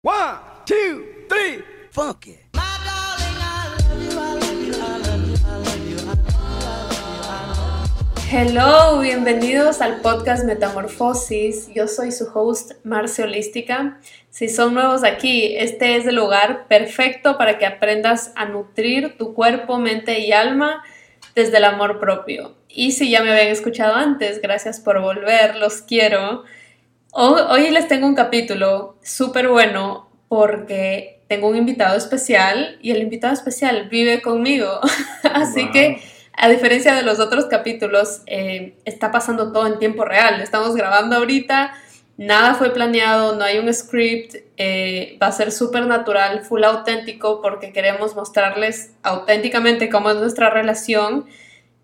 One, two, three, funk it. Hello, bienvenidos al podcast Metamorfosis. Yo soy su host Marce Holística. Si son nuevos aquí, este es el lugar perfecto para que aprendas a nutrir tu cuerpo, mente y alma desde el amor propio. Y si ya me habían escuchado antes, gracias por volver, los quiero. Hoy, les tengo un capítulo súper bueno porque tengo un invitado especial y el invitado especial vive conmigo. Así Wow. que, a diferencia de los otros capítulos, eh, está pasando todo en tiempo real. Estamos grabando ahorita, nada fue planeado, no hay un script, eh, va a ser súper natural, full auténtico, porque queremos mostrarles auténticamente cómo es nuestra relación,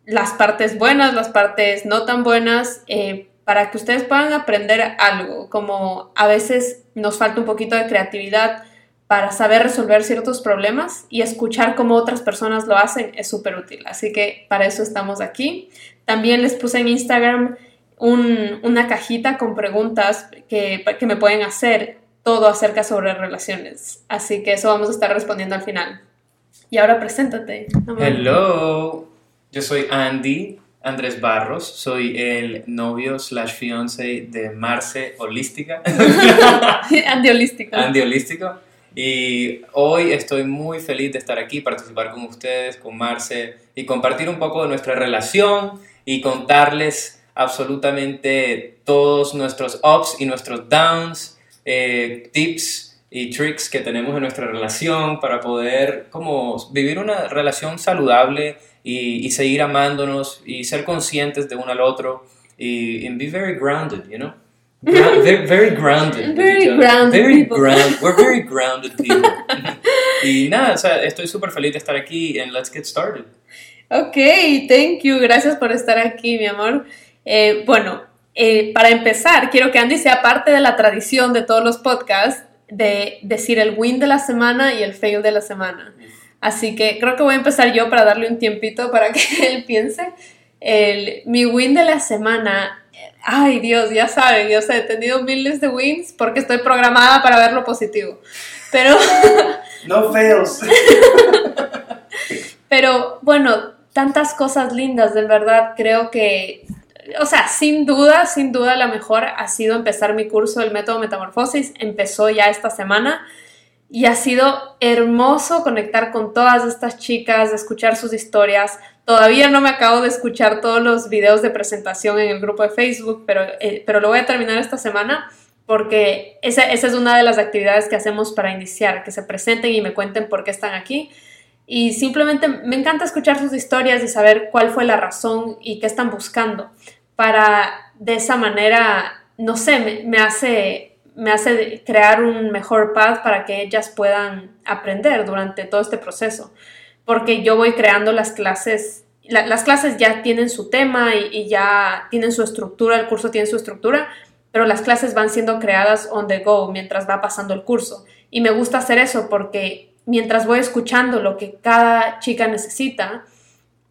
las partes buenas, las partes no tan buenas, eh, para que ustedes puedan aprender algo, como a veces nos falta un poquito de creatividad para saber resolver ciertos problemas y escuchar cómo otras personas lo hacen es súper útil. Así que para eso estamos aquí. También les puse en Instagram un- una cajita con preguntas que, que me pueden hacer todo acerca sobre relaciones. Así que eso vamos a estar respondiendo al final. Y ahora preséntate. Hello, yo soy Andy Andrés Barros, soy el novio slash fiance de Marce Holística, Andy Holístico. Andy Holístico, y hoy estoy muy feliz de estar aquí, participar con ustedes, con Marce, y compartir un poco de nuestra relación y contarles absolutamente todos nuestros ups y nuestros downs, eh, tips y tricks que tenemos en nuestra relación para poder como vivir una relación saludable y, y seguir amándonos y ser conscientes de uno al otro y and be very grounded, you know? Gra- very, very grounded. Very grounded Very ground- we're very grounded people. y nada, o sea, estoy súper feliz de estar aquí and let's get started. Ok, thank you. Gracias por estar aquí, mi amor. Eh, bueno, eh, para empezar, quiero que Andy sea parte de la tradición de todos los podcasts de decir el win de la semana y el fail de la semana. Así que creo que voy a empezar yo para darle un tiempito para que él piense. El, mi win de la semana, ay Dios, ya saben, yo sé, he tenido miles de wins porque estoy programada para ver lo positivo. Pero No fails. Pero bueno, tantas cosas lindas, de verdad, creo que, o sea, sin duda, sin duda la mejor ha sido empezar mi curso del método Metamorfosis, empezó ya esta semana y ha sido hermoso conectar con todas estas chicas, escuchar sus historias. Todavía no me acabo de escuchar todos los videos de presentación en el grupo de Facebook, pero, eh, pero lo voy a terminar esta semana porque esa, esa es una de las actividades que hacemos para iniciar, que se presenten y me cuenten por qué están aquí. Y simplemente me encanta escuchar sus historias y saber cuál fue la razón y qué están buscando. Para de esa manera, no sé, me, me hace, me hace crear un mejor path para que ellas puedan aprender durante todo este proceso. Porque yo voy creando las clases, la- las clases ya tienen su tema y, ya tienen su estructura, el curso tiene su estructura, pero las clases van siendo creadas on the go mientras va pasando el curso. Y me gusta hacer eso porque mientras voy escuchando lo que cada chica necesita,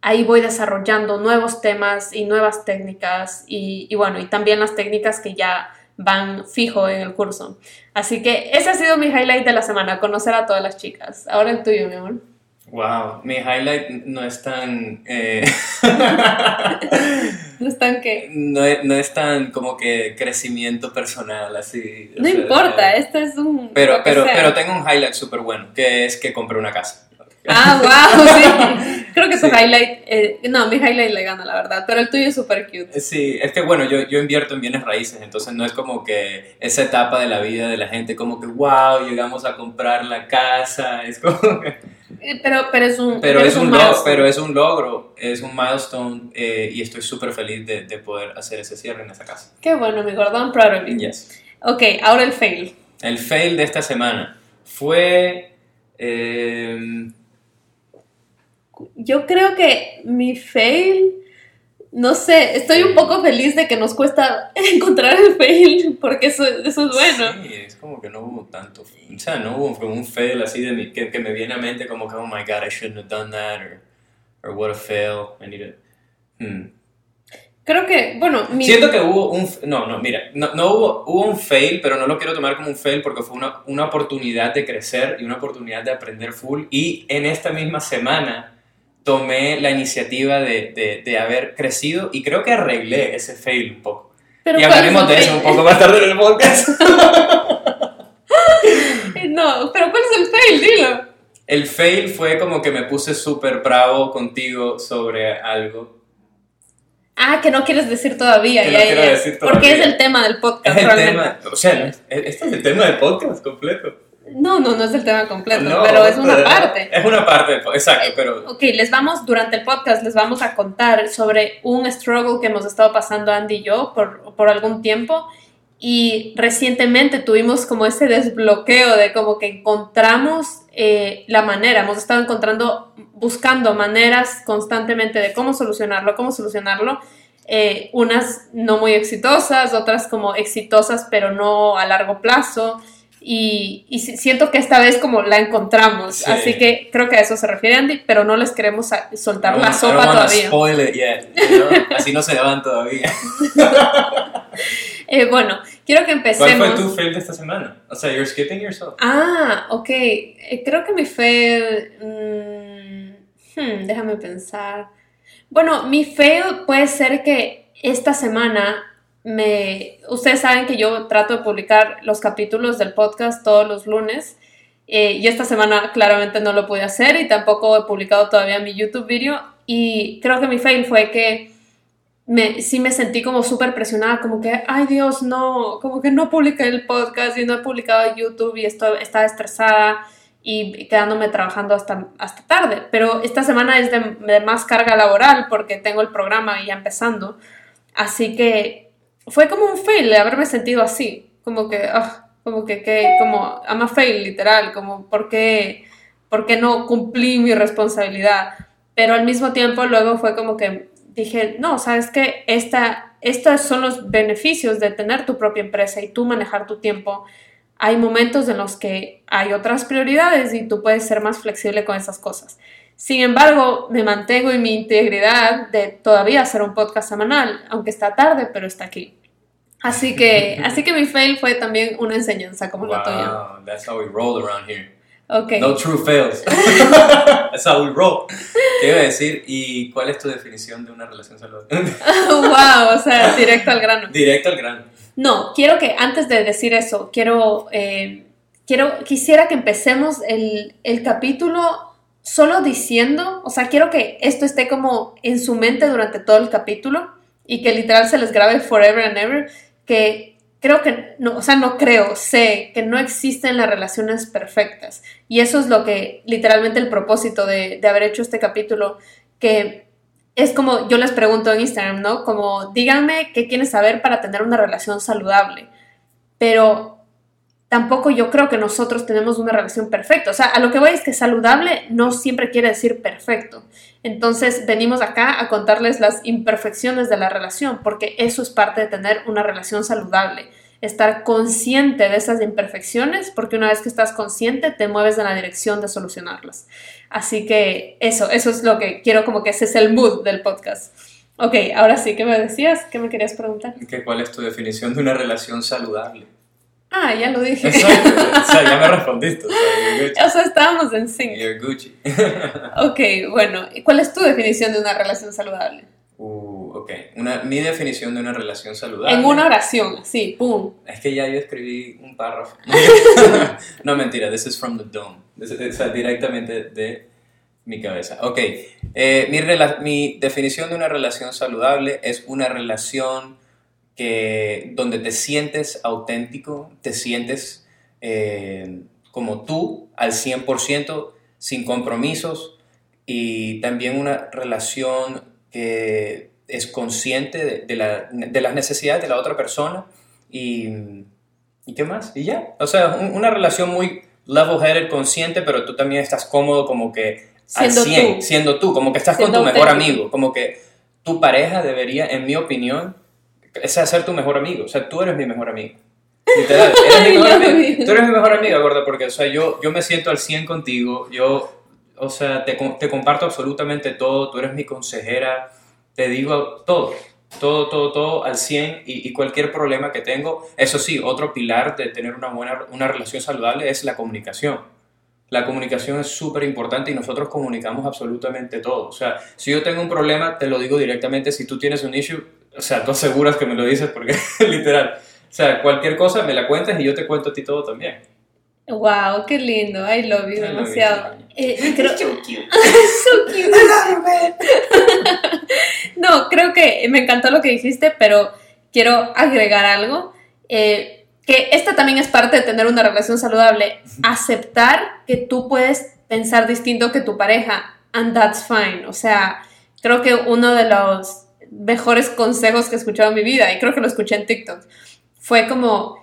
ahí voy desarrollando nuevos temas y nuevas técnicas y bueno, y también las técnicas que ya van fijo en el curso. Así que ese ha sido mi highlight de la semana, conocer a todas las chicas. Ahora el tuyo, mi amor. Wow, mi highlight no es tan... eh, No están que... no, es, no es tan como que crecimiento personal, así. o No sea, importa, esto es un... Pero, pero, pero tengo un highlight súper bueno, que es que compré una casa. Ah, wow, sí. Creo que Sí. highlight... eh, no, mi highlight le gana, la verdad, pero el tuyo es súper cute. Sí, es que bueno, yo, yo invierto en bienes raíces, entonces no es como que esa etapa de la vida de la gente como que, wow, llegamos a comprar la casa, es como Eh, Pero, pero es un... Pero es un, logro, pero es un logro, es un milestone eh, y estoy súper feliz de, de poder hacer ese cierre en esa casa. Qué bueno, mi gordón, proud of you. Yes. Ok, ahora el fail. El fail de esta semana fue... eh, Yo creo que mi fail, no sé, estoy un poco feliz de que nos cuesta encontrar el fail, porque eso, eso es bueno. Sí, es como que no hubo tanto. O sea, no hubo como un fail así de mi, que, que me viene a mente como que, oh my god, I shouldn't have done that, or, or what a fail, I need to. Hmm. Creo que, bueno, mi... Siento que hubo un... No, no, mira, no, no hubo, hubo un fail, pero no lo quiero tomar como un fail porque fue una, una oportunidad de crecer y una oportunidad de aprender full. Y en esta misma semana tomé la iniciativa de, de, de haber crecido y creo que arreglé ese fail un poco. Pero y ¿cuál hablaremos es de eso un poco más tarde en el podcast. No, pero ¿cuál es el fail? Dilo. El fail fue como que me puse súper bravo contigo sobre algo. Ah, que no quieres decir todavía. Que ya, no ya, quiero ya. decir Porque es todavía. el tema del podcast, Es el realmente. tema, o sea, este es el tema del podcast completo. No, no, no es el tema completo, No, pero es una pero- parte. Es una parte, exacto, Eh, pero Ok, les vamos, durante el podcast, les vamos a contar sobre un struggle que hemos estado pasando Andy y yo por, por algún tiempo. Y recientemente tuvimos como ese desbloqueo de como que encontramos eh, la manera, hemos estado encontrando, buscando maneras constantemente de cómo solucionarlo, cómo solucionarlo. Eh, unas no muy exitosas, otras como exitosas pero no a largo plazo. Y, y si- siento que esta vez como la encontramos, Sí. así que creo que a eso se refiere Andy, pero no les queremos soltar la sopa todavía. spoil it yet, you know? Así no se van todavía. Eh, bueno, quiero que ¿Cuál empecemos. fue tu fail de esta semana? O sea, you're skipping yourself. Ah, ok. Eh, creo que mi fail. mm, hmm, déjame pensar. Bueno, mi fail puede ser que esta semana me. Ustedes saben que yo trato de publicar los capítulos del podcast todos los lunes. eh, y esta semana claramente no lo pude hacer y tampoco he publicado todavía mi YouTube video. Y creo que mi fail fue que me, sí me sentí como súper presionada, como que, ay Dios, no, como que no publiqué el podcast y no he publicado YouTube y esto, estaba estresada y quedándome trabajando hasta, hasta tarde. Pero esta semana es de, de más carga laboral porque tengo el programa ya empezando. Así que fue como un fail de haberme sentido así, como que, ah, como que, que, como, I'm a fail, literal, como, ¿por qué, por qué no cumplí mi responsabilidad? Pero al mismo tiempo luego fue como que dije, no, sabes que esta, estos son los beneficios de tener tu propia empresa y tú manejar tu tiempo. Hay momentos en los que hay otras prioridades y tú puedes ser más flexible con esas cosas. Sin embargo, me mantengo en mi integridad de todavía hacer un podcast semanal, aunque está tarde, pero está aquí. Así que, así que mi fail fue también una enseñanza como la tuya. Wow, that's how we roll around here. Ok. No true fails. that's how we roll. ¿Qué iba a decir? ¿Y cuál es tu definición de una relación saludable? wow, o sea, directo al grano. Directo al grano. No, quiero que antes de decir eso, quiero, eh, quiero, quisiera que empecemos el, el capítulo solo diciendo, o sea, quiero que esto esté como en su mente durante todo el capítulo y que literal se les grabe forever and ever, que creo que, no, o sea, no creo, sé que no existen las relaciones perfectas. Y eso es lo que, literalmente el propósito de, de haber hecho este capítulo, que es como yo les pregunto en Instagram, ¿no? Como díganme qué quieren saber para tener una relación saludable. Pero tampoco yo creo que nosotros tenemos una relación perfecta. O sea, a lo que voy es que saludable no siempre quiere decir perfecto. Entonces venimos acá a contarles las imperfecciones de la relación, porque eso es parte de tener una relación saludable. Estar consciente de esas imperfecciones, porque una vez que estás consciente te mueves en la dirección de solucionarlas. Así que eso, eso es lo que quiero, como que ese es el mood del podcast. Ok, ahora sí, ¿qué me decías? ¿Qué me querías preguntar? ¿Qué, ¿Cuál es tu definición de una relación saludable? Ah, ya lo dije. Exacto. o sea, ya me respondiste. O sea, o sea, estábamos en sync. You're Gucci. Ok, bueno, ¿y ¿cuál es tu definición de una relación saludable? Uh, ok. Una, mi definición de una relación saludable. En una oración, así, pum. Es que ya yo escribí un párrafo. no, mentira, this is from the dome. This is- o sea, directamente de mi cabeza. Ok, eh, mi, mi definición de una relación saludable es una relación que, donde te sientes auténtico, te sientes eh, como tú al 100%, sin compromisos, y también una relación que es consciente de, de la- de las necesidades de la otra persona y, ¿y qué más? Y ya. O sea, un- una relación muy level-headed, consciente, pero tú también estás cómodo como que al Siendo 100, tú. siendo tú, como que estás Siendo con tu mejor amigo, como que tu pareja debería, en mi opinión, es ser tu mejor amigo. O sea, tú eres mi mejor amigo. Literal, eres mi mejor amigo. Tú eres mi mejor amiga, gorda, porque, o sea, yo, yo me siento al 100 contigo, yo, o sea, te, te comparto absolutamente todo, tú eres mi consejera, te digo todo. todo, todo, todo al 100 y, y cualquier problema que tengo. Eso sí, otro pilar de tener una buena una relación saludable es la comunicación. La comunicación es súper importante y nosotros comunicamos absolutamente todo. O sea, si yo tengo un problema, te lo digo directamente. Si tú tienes un issue, o sea, tú aseguras que me lo dices porque literal. O sea, cualquier cosa me la cuentas y yo te cuento a ti todo también. Wow, qué lindo. I love you I love you demasiado. Eh, creo- So cute. So cute. No, creo que me encantó lo que dijiste, pero quiero agregar algo. eh, que esta también es parte de tener una relación saludable. Aceptar que tú puedes pensar distinto que tu pareja, and that's fine. O sea, creo que uno de los mejores consejos que he escuchado en mi vida, y creo que lo escuché en TikTok, fue como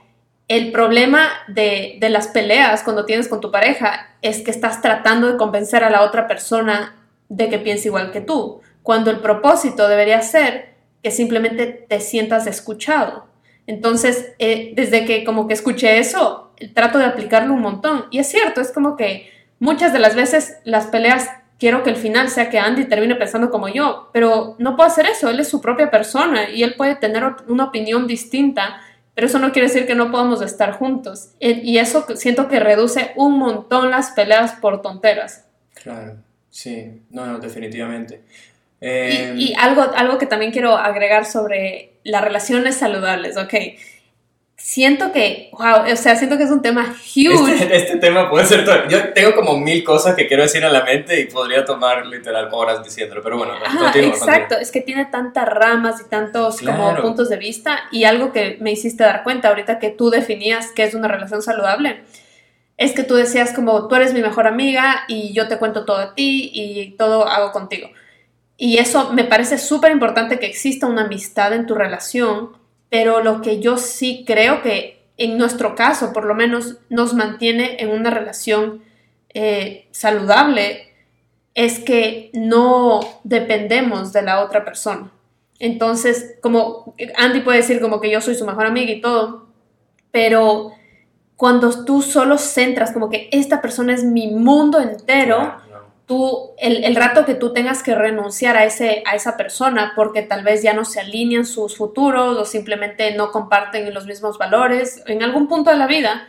el problema de, de las peleas cuando tienes con tu pareja es que estás tratando de convencer a la otra persona de que piense igual que tú, cuando el propósito debería ser que simplemente te sientas escuchado. Entonces, eh, desde que como que escuché eso, trato de aplicarlo un montón. Y es cierto, es como que muchas de las veces las peleas quiero que el final sea que Andy termine pensando como yo, pero no puedo hacer eso, él es su propia persona y él puede tener una opinión distinta, pero eso no quiere decir que no podamos estar juntos. Eh, Y eso siento que reduce un montón las peleas por tonteras. Claro, sí, no, no, definitivamente. Eh, Y, y algo, algo que también quiero agregar sobre las relaciones saludables, ok. Siento que, wow, o sea, siento que es un tema huge. Este, este tema puede ser todo. Yo tengo como mil cosas que quiero decir a la mente y podría tomar literal horas diciéndolo, pero bueno, Ajá, continúa, exacto, es que tiene tantas ramas y tantos como Claro. puntos de vista y algo que me hiciste dar cuenta ahorita que tú definías qué es una relación saludable, es que tú decías como tú eres mi mejor amiga y yo te cuento todo a ti y todo hago contigo. Y eso me parece súper importante que exista una amistad en tu relación, pero lo que yo sí creo que en nuestro caso, por lo menos, nos mantiene en una relación eh, saludable es que no dependemos de la otra persona. Entonces, como Andy puede decir como que yo soy su mejor amiga y todo, pero cuando tú solo centras como que esta persona es mi mundo entero. El, el rato que tú tengas que renunciar a, ese, a esa persona porque tal vez ya no se alinean sus futuros o simplemente no comparten los mismos valores, en algún punto de la vida,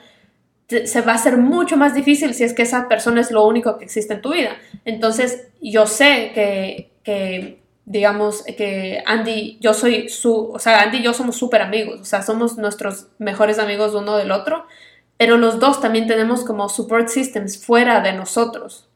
se va a hacer mucho más difícil si es que esa persona es lo único que existe en tu vida. Entonces, yo sé que, que digamos, que Andy, yo soy su, o sea, Andy y yo somos súper amigos, o sea, somos nuestros mejores amigos uno del otro, pero los dos también tenemos como support systems fuera de nosotros.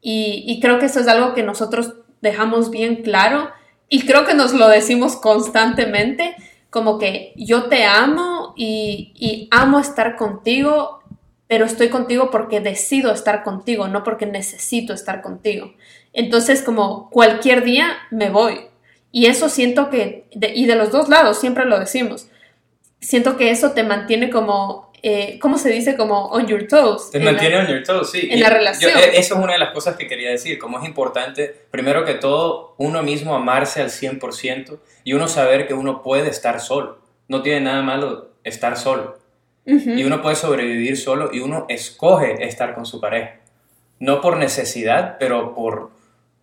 Y, creo que eso es algo que nosotros dejamos bien claro y creo que nos lo decimos constantemente, como que yo te amo y, amo estar contigo, pero estoy contigo porque decido estar contigo, no porque necesito estar contigo. Entonces, como cualquier día me voy. Y eso siento que, y de los dos lados, siempre lo decimos, siento que eso te mantiene como, eh, ¿cómo se dice? Como on your toes. Te la- mantiene on your toes, sí. en Y la relación. eh, eso es una de las cosas que quería decir, como es importante, primero que todo, uno mismo amarse al 100% y uno saber que uno puede estar solo. No tiene nada malo estar solo. Y uno puede sobrevivir solo y uno escoge estar con su pareja. No por necesidad, pero por,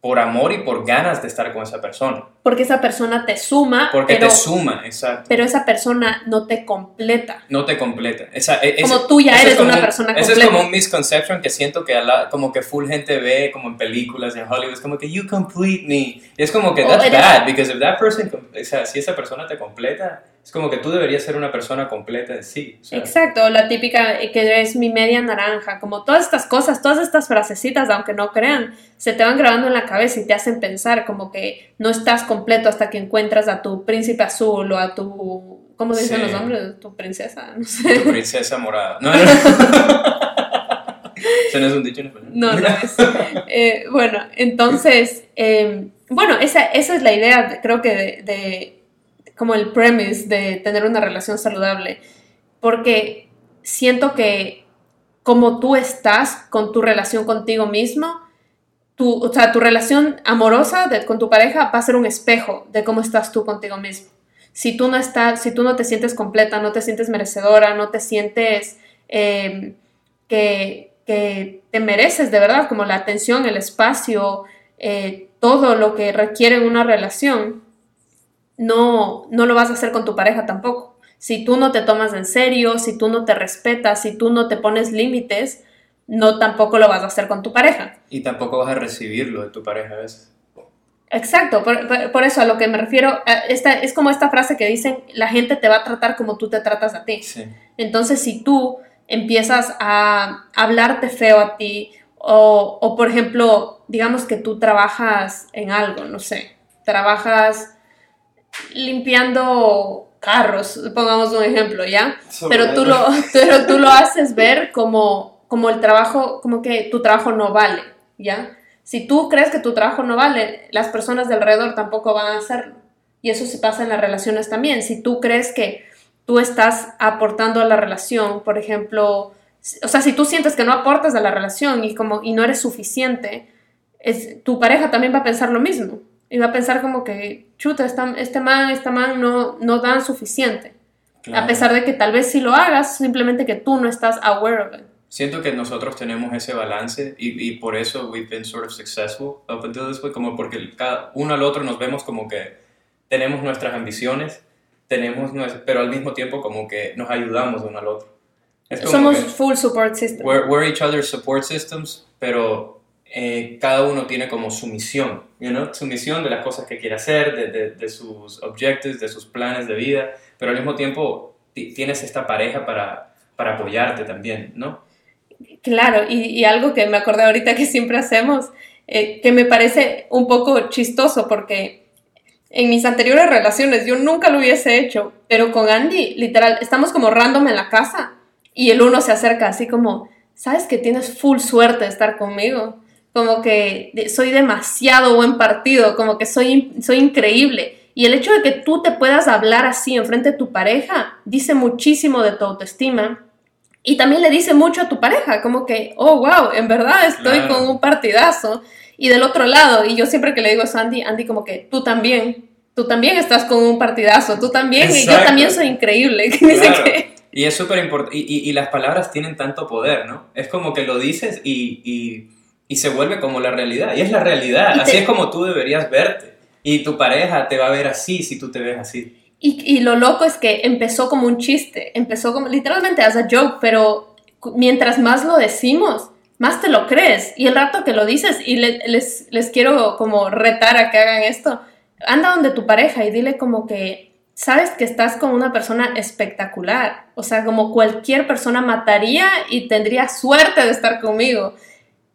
por amor y por ganas de estar con esa persona. Porque esa persona te suma, Porque pero, te suma, exacto. pero esa persona no te completa. No te completa. Esa, e- Como ese- tú ya eres es como una un- persona Ese es completa. como un misconception que siento que la- como que full gente ve como en películas en Hollywood. Es como que you complete me. Y es como que that's bad, because if that person, o sea, si esa persona te completa, es como que tú deberías ser una persona completa en sí. Exacto, la típica eh, que es mi media naranja, como todas estas cosas, todas estas frasecitas, aunque no crean, se te van grabando en la cabeza y te hacen pensar como que no estás completo hasta que encuentras a tu príncipe azul o a tu, ¿cómo se dicen Sí. los nombres? Tu princesa, no sé. tu princesa morada. No, no, no. Eso no es un dicho en español. No, no es. Eh, bueno, entonces, eh, bueno, esa, esa es la idea, de- creo que de, de- como el premise de tener una relación saludable, porque siento que como tú estás con tu relación contigo mismo, tu, o sea, tu relación amorosa de- con tu pareja va a ser un espejo de cómo estás tú contigo mismo. Si tú no estás, si tú no te sientes completa, no te sientes merecedora, no te sientes eh, que, que te mereces de verdad, como la atención, el espacio, eh, todo lo que requiere una relación, no, no lo vas a hacer con tu pareja tampoco. Si tú no te tomas en serio, si tú no te respetas, si tú no te pones límites, no tampoco lo vas a hacer con tu pareja. Y tampoco vas a recibirlo de tu pareja a veces. Exacto, por, eso a lo que me refiero, esta, es como esta frase que dicen, la gente te va a tratar como tú te tratas a ti. Entonces, si tú empiezas a hablarte feo a ti, o, o por ejemplo, digamos que tú trabajas en algo, no sé, trabajas limpiando carros, pongamos un ejemplo, ¿ya? pero tú, lo, pero tú lo haces ver como, como el trabajo, como que tu trabajo no vale, ¿ya? Si tú crees que tu trabajo no vale, las personas de alrededor tampoco van a hacerlo. Y eso se pasa en las relaciones también. Si tú crees que tú estás aportando a la relación, por ejemplo, o sea, si tú sientes que no aportas a la relación y, como, y no eres suficiente, es, tu pareja también va a pensar lo mismo. Y va a pensar como que, chuta, este man, esta man no, no dan suficiente. A pesar de que tal vez si lo hagas, simplemente que tú no estás aware of it. Siento que nosotros tenemos ese balance y, y por eso we've been sort of successful up until this point, como porque cada uno al otro nos vemos como que tenemos nuestras ambiciones, tenemos pero al mismo tiempo como que nos ayudamos uno al otro. Somos full support system. We're, we're, each other's support systems, pero eh, cada uno tiene como su misión, you su misión de las cosas que quiere hacer, de, sus objetivos, de sus planes de vida, pero al mismo tiempo tienes esta pareja para, para apoyarte también, ¿no? Claro, y, y, algo que me acordé ahorita que siempre hacemos, eh, que me parece un poco chistoso porque en mis anteriores relaciones yo nunca lo hubiese hecho, pero con Andy, literal, estamos como random en la casa y el uno se acerca así como, ¿sabes que tienes full suerte de estar conmigo? Como que soy demasiado buen partido, como que soy, soy increíble. Y el hecho de que tú te puedas hablar así enfrente de tu pareja dice muchísimo de tu autoestima. Y también le dice mucho a tu pareja, como que, oh, wow, en verdad estoy con un partidazo. Y del otro lado, y yo siempre que le digo a Andy, Andy como que tú también, tú también estás con un partidazo, tú también, y yo también soy increíble. Y es súper importante, y, y, las palabras tienen tanto poder, ¿no? Es como que lo dices y, y se vuelve como la realidad, y es la realidad, así es como tú deberías verte, y tu pareja te va a ver así si tú te ves así. Y, y, lo loco es que empezó como un chiste, empezó como literalmente as a joke, pero mientras más lo decimos, más te lo crees. Y el rato que lo dices, y les, les quiero como retar a que hagan esto, anda donde tu pareja y dile como que sabes que estás con una persona espectacular. O sea, como cualquier persona mataría y tendría suerte de estar conmigo.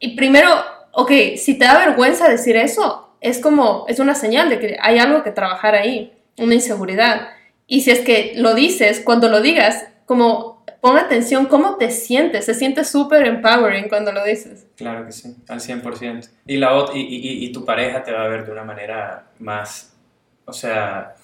Y primero, ok, si te da vergüenza decir eso, es como, es una señal de que hay algo que trabajar ahí, una inseguridad. Y si es que lo dices, cuando lo digas, como pon atención cómo te sientes, se siente súper empowering cuando lo dices. Claro que sí, al 100%. Y, la, y, y, y tu pareja te va a ver de una manera más, o sea,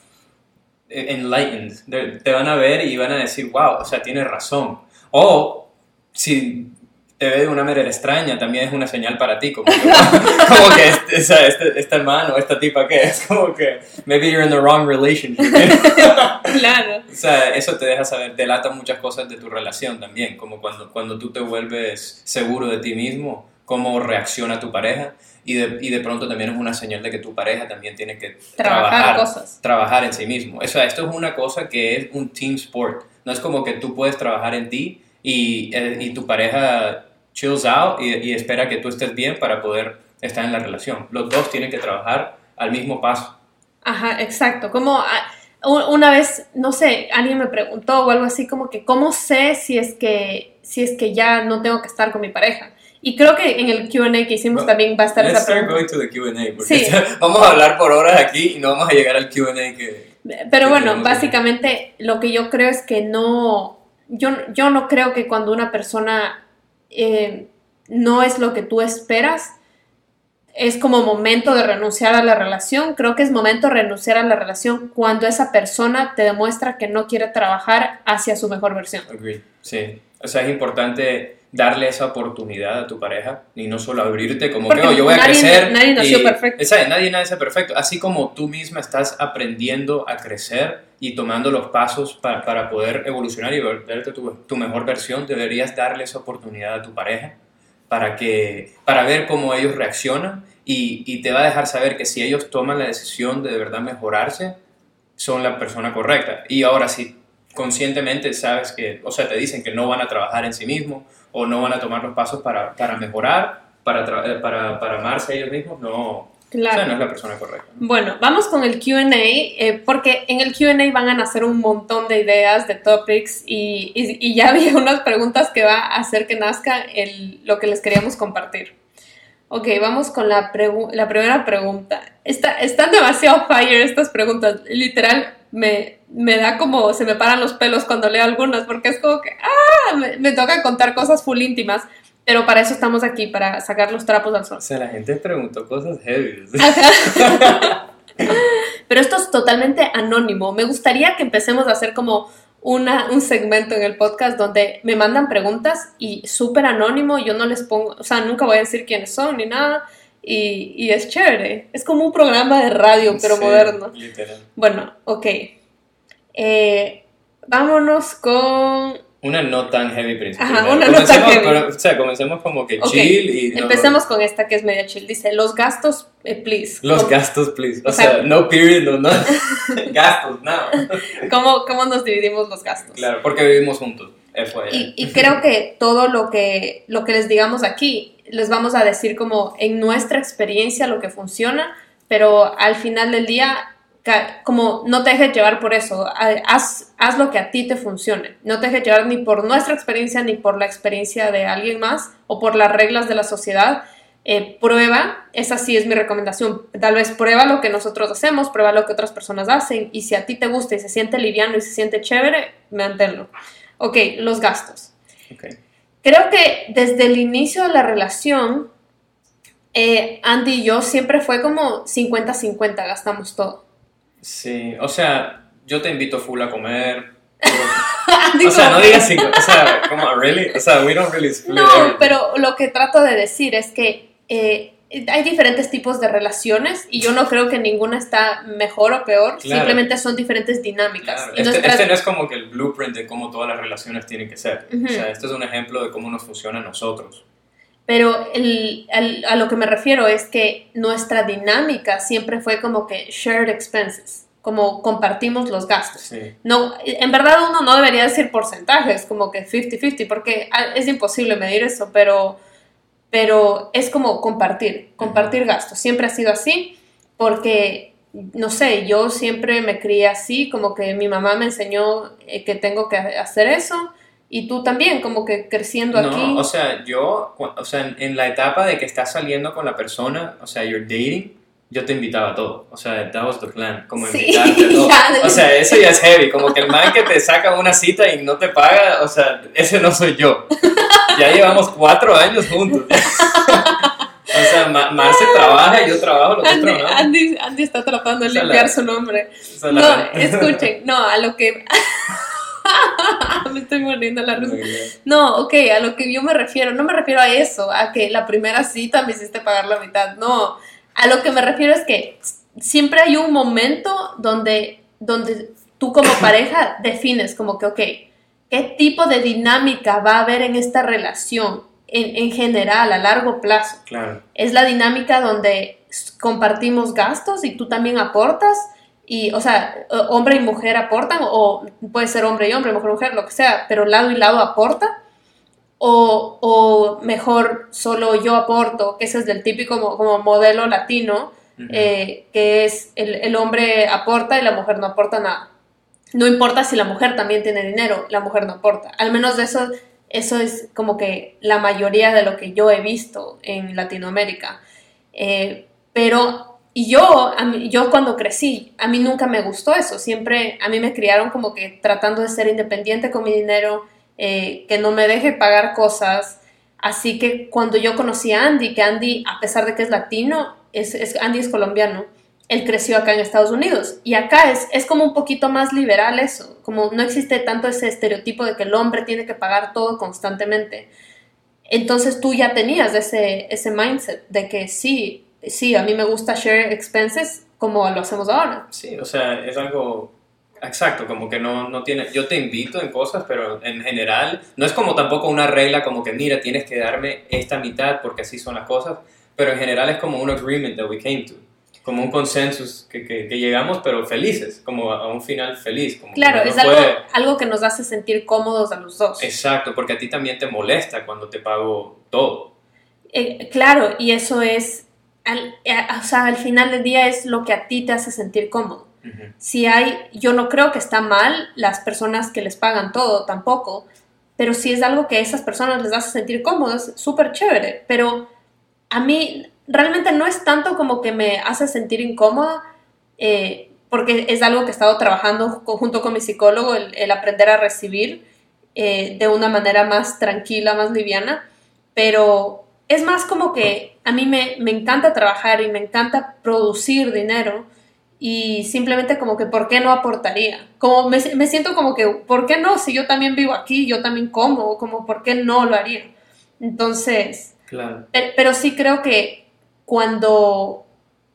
enlightened. Te van a ver y van a decir, wow, o sea, tiene razón. O si te ve de una manera extraña, también es una señal para ti, como que, como que este, este, esta hermano, esta tipa que es, como que maybe you're in the wrong relationship. claro. O sea, eso te deja saber, delata muchas cosas de tu relación también, como cuando, cuando tú te vuelves seguro de ti mismo, cómo reacciona tu pareja y de, y de, pronto también es una señal de que tu pareja también tiene que trabajar, cosas. trabajar en sí mismo. O sea, esto es una cosa que es un team sport. No es como que tú puedes trabajar en ti y, eh, y tu pareja chills out y, y, espera que tú estés bien para poder estar en la relación. Los dos tienen que trabajar al mismo paso. Ajá, exacto. Como ah, una vez, no sé, alguien me preguntó o algo así como que, ¿cómo sé si es que, si es que ya no tengo que estar con mi pareja? Y creo que en el QA que hicimos también va a estar esa pregunta. Going to the Q&A, sí. vamos a hablar por horas aquí y no vamos a llegar al QA que. Pero bueno, básicamente lo que yo creo es que no. Yo, yo no creo que cuando una persona eh, no es lo que tú esperas, es como momento de renunciar a la relación. Creo que es momento de renunciar a la relación cuando esa persona te demuestra que no quiere trabajar hacia su mejor versión. Agree. Sí. O sea, es importante darle esa oportunidad a tu pareja y no solo abrirte como que oh, yo voy a crecer. Nadie nació perfecto. nadie nace perfecto. Así como tú misma estás aprendiendo a crecer y tomando los pasos para, para poder evolucionar y volverte tu, tu, mejor versión, deberías darle esa oportunidad a tu pareja para, que, para ver cómo ellos reaccionan y, y te va a dejar saber que si ellos toman la decisión de de verdad mejorarse, son la persona correcta. Y ahora si conscientemente sabes que, o sea, te dicen que no van a trabajar en sí mismos o no van a tomar los pasos para, para mejorar, para, eh, para, para amarse ellos mismos, no, o Claro. sea, no es la persona correcta. Bueno, vamos con el QA, eh, porque en el QA van a nacer un montón de ideas, de topics, y, y- y ya había unas preguntas que va a hacer que nazca el, lo que les queríamos compartir. Ok, vamos con la, pregu- la primera pregunta. Está, están demasiado fire estas preguntas. Literal, me, me da como, se me paran los pelos cuando leo algunas, porque es como que, ah, me, me toca contar cosas full íntimas, pero para eso estamos aquí, para sacar los trapos al sol. O sea, la gente preguntó cosas heavy. Pero esto es totalmente anónimo. Me gustaría que empecemos a hacer como una, un segmento en el podcast donde me mandan preguntas y súper anónimo, yo no les pongo, o sea, nunca voy a decir quiénes son ni nada. Y, y es chévere. Es como un programa de radio, pero Sí, moderno. Literal. Bueno, ok. Eh, vámonos con... Una no tan heavy principio. Ajá, una no tan heavy. pero, o sea, comencemos como que chill y... no- Empecemos con esta que es media chill. Dice, los gastos, eh, please. Los ¿Cómo- gastos, please. O, O sea- sea, no period, no, no. gastos, no. ¿Cómo, ¿Cómo nos dividimos los gastos? Claro, porque vivimos juntos. Y, y creo que todo lo que, lo que les digamos aquí, les vamos a decir como en nuestra experiencia lo que funciona, pero al final del día, como no te dejes llevar por eso, ha- haz, haz lo que a ti te funcione, no te dejes llevar ni por nuestra experiencia ni por la experiencia de alguien más o por las reglas de la sociedad. Eh, prueba, esa sí es mi recomendación, tal vez prueba lo que nosotros hacemos, prueba lo que otras personas hacen y si a ti te gusta y se siente liviano y se siente chévere, manténlo. Ok, los gastos. Creo que desde el inicio de la relación, eh, Andy y yo siempre fue como 50-50, gastamos todo. Sí, o sea, yo te invito full a comer. O sea, no digas cinco, o sea, como, really? O sea, we don't really split No, everything. pero lo que trato de decir es que eh, hay diferentes tipos de relaciones y yo no creo que ninguna está mejor o peor, Claro. simplemente son diferentes dinámicas. Claro, Este, nuestras- este no es como que el blueprint de cómo todas las relaciones tienen que ser. Ujú. O sea, este es un ejemplo de cómo nos funciona a nosotros. Pero el- al- a lo que me refiero es que nuestra dinámica siempre fue como que shared expenses, como compartimos los gastos. Sí. No, en verdad uno no debería decir porcentajes, como que 50-50, porque es imposible medir eso, pero, pero es como compartir, compartir gastos. Siempre ha sido así, porque, no sé, yo siempre me crié así, como que mi mamá me enseñó eh, que tengo que hacer eso, y tú también, como que creciendo No, aquí. o sea, yo, o sea, en, la etapa de que estás saliendo con la persona, o sea, you're dating, yo te invitaba a todo. O sea, that was the plan, como Sí, invitarte a todo. O sea, eso ya es heavy, como que el man que te saca una cita y no te paga, o sea, ese no soy yo. Ya llevamos cuatro años juntos. O sea, Ma- Marce trabaja yo trabajo, los dos Andy. Andy, Andy está tratando de O sea, limpiar la- su nombre. O sea, No, escuchen, no, a lo que... me estoy muriendo la risa. No, ok, a lo que yo me refiero, no me refiero a eso, a que la primera cita me hiciste pagar la mitad, no, a lo que me refiero es que siempre hay un momento donde, donde tú como pareja defines como que, ok, ¿qué tipo de dinámica va a haber en esta relación en, en general, a largo plazo? Claro. es la dinámica donde compartimos gastos y tú también aportas y, o sea, o- hombre y mujer aportan o puede ser hombre y hombre, mujer y mujer, lo que sea, pero lado y lado aporta o, o mejor solo yo aporto, que ese es del típico mo- como modelo latino, Ujú. eh, que es el, el hombre aporta y la mujer no aporta nada. No importa si la mujer también tiene dinero, la mujer no aporta. Al menos de eso, eso es como que la mayoría de lo que yo he visto en Latinoamérica. Eh, pero, y yo, yo cuando crecí, a mí nunca me gustó eso. Siempre, a mí me criaron como que tratando de ser independiente con mi dinero, eh, que no me deje pagar cosas. Así que cuando yo conocí a Andy, que Andy, a pesar de que es latino, es, es- Andy es colombiano, él creció acá en Estados Unidos. Y acá es, es como un poquito más liberal eso, como no existe tanto ese estereotipo de que el hombre tiene que pagar todo constantemente. Entonces tú ya tenías ese, ese mindset de que sí, sí, a mí me gusta share expenses como lo hacemos ahora. Sí, o sea, es algo exacto, como que no, no tiene, yo te invito en cosas, pero en general no es como tampoco una regla como que mira, tienes que darme esta mitad porque así son las cosas, pero en general es como un agreement that we came to. como un consenso que, que, que llegamos, pero felices, como a, a un final feliz. Como Claro, es algo, puede- algo que nos hace sentir cómodos a los dos. Exacto, porque a ti también te molesta cuando te pago todo. Eh, claro, y eso es, al, eh, o sea, al final del día es lo que a ti te hace sentir cómodo. Si hay, yo no creo que está mal las personas que les pagan todo tampoco, pero si es algo que a esas personas les hace sentir cómodos, súper chévere. Pero a mí realmente no es tanto como que me hace sentir incómoda, eh, porque es algo que he estado trabajando junto con mi psicólogo, el, el aprender a recibir eh, de una manera más tranquila, más liviana, pero es más como que a mí me, me encanta trabajar y me encanta producir dinero y simplemente como que ¿por qué no aportaría? Como me, me siento como que ¿por qué no? Si yo también vivo aquí, yo también como, como ¿por qué no lo haría? Entonces, Claro. pe- pero sí creo que cuando,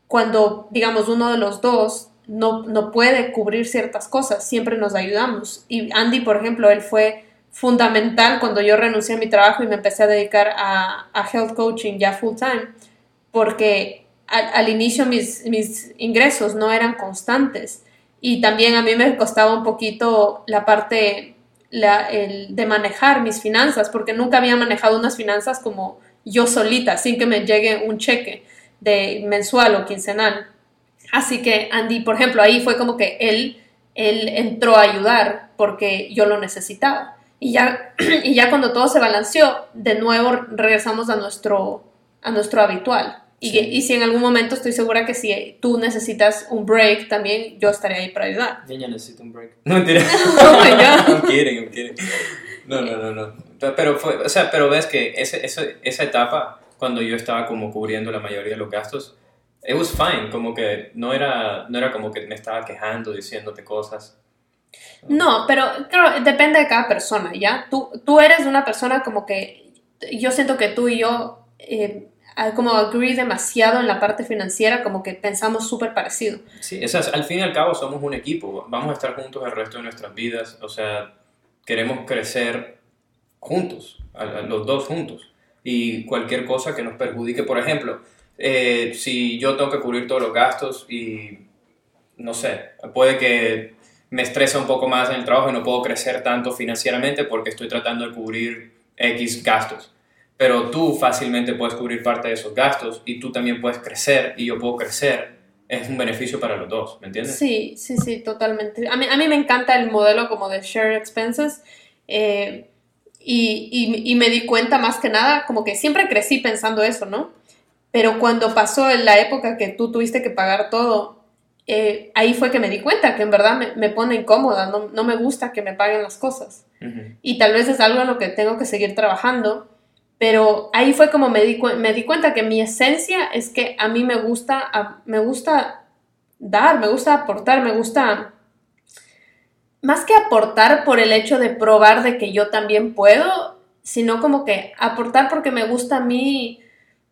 cuando digamos, uno de los dos no, no puede cubrir ciertas cosas, siempre nos ayudamos. Y Andy, por ejemplo, él fue fundamental cuando yo renuncié a mi trabajo y me empecé a dedicar a, a health coaching ya full time, porque al, al inicio mis, mis ingresos no eran constantes y también a mí me costaba un poquito la parte la- el- de manejar mis finanzas, porque nunca había manejado unas finanzas como yo solita, sin que me llegue un cheque de mensual o quincenal. Así que Andy, por ejemplo, ahí fue como que él, él entró a ayudar porque yo lo necesitaba. Y ya, y ya cuando todo se balanceó, de nuevo regresamos a nuestro, a nuestro habitual. Y, Sí. y si en algún momento estoy segura que si tú necesitas un break, también yo estaré ahí para ayudar. Yo ya necesito un break. No, mentira. God. I'm kidding, I'm kidding. No, no, no, no. Pero, fue, o sea, pero ves que ese, ese- esa etapa, cuando yo estaba como cubriendo la mayoría de los gastos, it was fine, como que no era, no era como que me estaba quejando, diciéndote cosas. No, pero claro, depende de cada persona, ¿ya? Tú, tú eres una persona como que yo siento que tú y yo eh, como agree demasiado en la parte financiera, como que pensamos súper parecido. Sí, esas, al fin y al cabo somos un equipo, vamos a estar juntos el resto de nuestras vidas, o sea, queremos crecer juntos, a- a los dos juntos. Y cualquier cosa que nos perjudique, por ejemplo, eh, si yo tengo que cubrir todos los gastos y, no sé, puede que me estresa un poco más en el trabajo y no puedo crecer tanto financieramente porque estoy tratando de cubrir X gastos. Pero tú fácilmente puedes cubrir parte de esos gastos y tú también puedes crecer y yo puedo crecer. Es un beneficio para los dos, ¿me entiendes? Sí, sí, sí, totalmente. A mí, a mí me encanta el modelo como de share expenses eh, y, y- y me di cuenta más que nada, como que siempre crecí pensando eso, ¿no? Pero cuando pasó en la época que tú tuviste que pagar todo, eh, ahí fue que me di cuenta que en verdad me, me pone incómoda, no, no me gusta que me paguen las cosas. Y tal vez es algo en lo que tengo que seguir trabajando, pero ahí fue como me di, me di cuenta que mi esencia es que a mí me gusta, a- me gusta dar, me gusta aportar, me gusta más que aportar por el hecho de probar de que yo también puedo, sino como que aportar porque me gusta a mí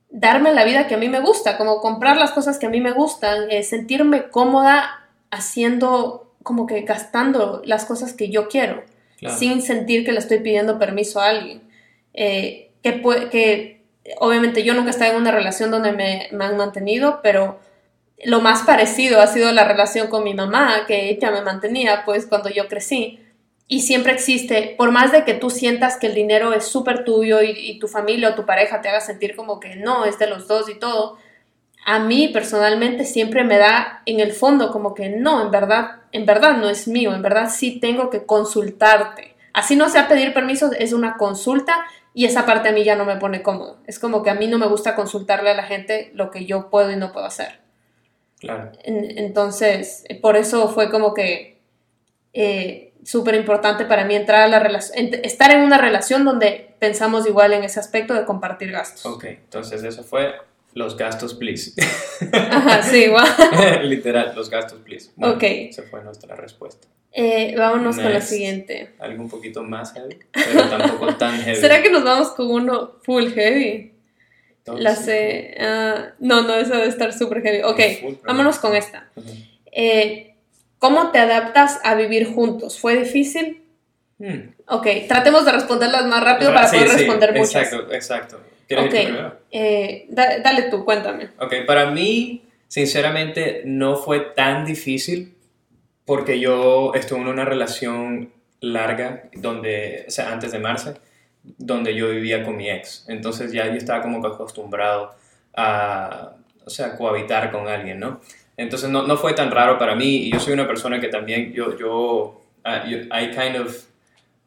darme la vida que a mí me gusta, como comprar las cosas que a mí me gustan, eh, sentirme cómoda haciendo, como que gastando las cosas que yo quiero Claro. sin sentir que le estoy pidiendo permiso a alguien. Eh, que, que obviamente yo nunca he estado en una relación donde me, me han mantenido, pero lo más parecido ha sido la relación con mi mamá, que ella me mantenía pues cuando yo crecí. Y siempre existe, por más de que tú sientas que el dinero es súper tuyo y, y tu familia o tu pareja te haga sentir como que no, es de los dos y todo, a mí personalmente siempre me da en el fondo como que no, en verdad, en verdad no es mío, en verdad sí tengo que consultarte. Así no sea pedir permiso, es una consulta y esa parte a mí ya no me pone cómodo. Es como que a mí no me gusta consultarle a la gente lo que yo puedo y no puedo hacer. Claro. En- entonces, por eso fue como que eh, súper importante para mí entrar a la relación, estar en una relación donde pensamos igual en ese aspecto de compartir gastos. Ok, entonces eso fue los gastos, please. Ajá, sí. Literal, los gastos, please. Bueno, Ok. Esa fue nuestra respuesta. Eh, vámonos con la siguiente. Algo un poquito más heavy, pero tampoco tan heavy. ¿Será que nos vamos con uno full heavy? Entonces, La sé. ah, no, no, esa debe estar súper heavy. Ok, Full, vámonos con esta. Eh, ¿Cómo te adaptas a vivir juntos? ¿Fue difícil? Hmm. Ok, tratemos de responderlas más rápido para Sí, poder sí, responder muchas. Exacto, exacto. ¿Quieres Ok, ir tú primero? eh, da- dale tú, cuéntame. Ok, para mí sinceramente no fue tan difícil porque yo estuve en una relación larga donde, o sea, antes de Marce, donde yo vivía con mi ex. Entonces ya yo estaba como que acostumbrado a, o sea, cohabitar con alguien, ¿no? Entonces no, no fue tan raro para mí y yo soy una persona que también, yo, yo, uh, yo I kind of,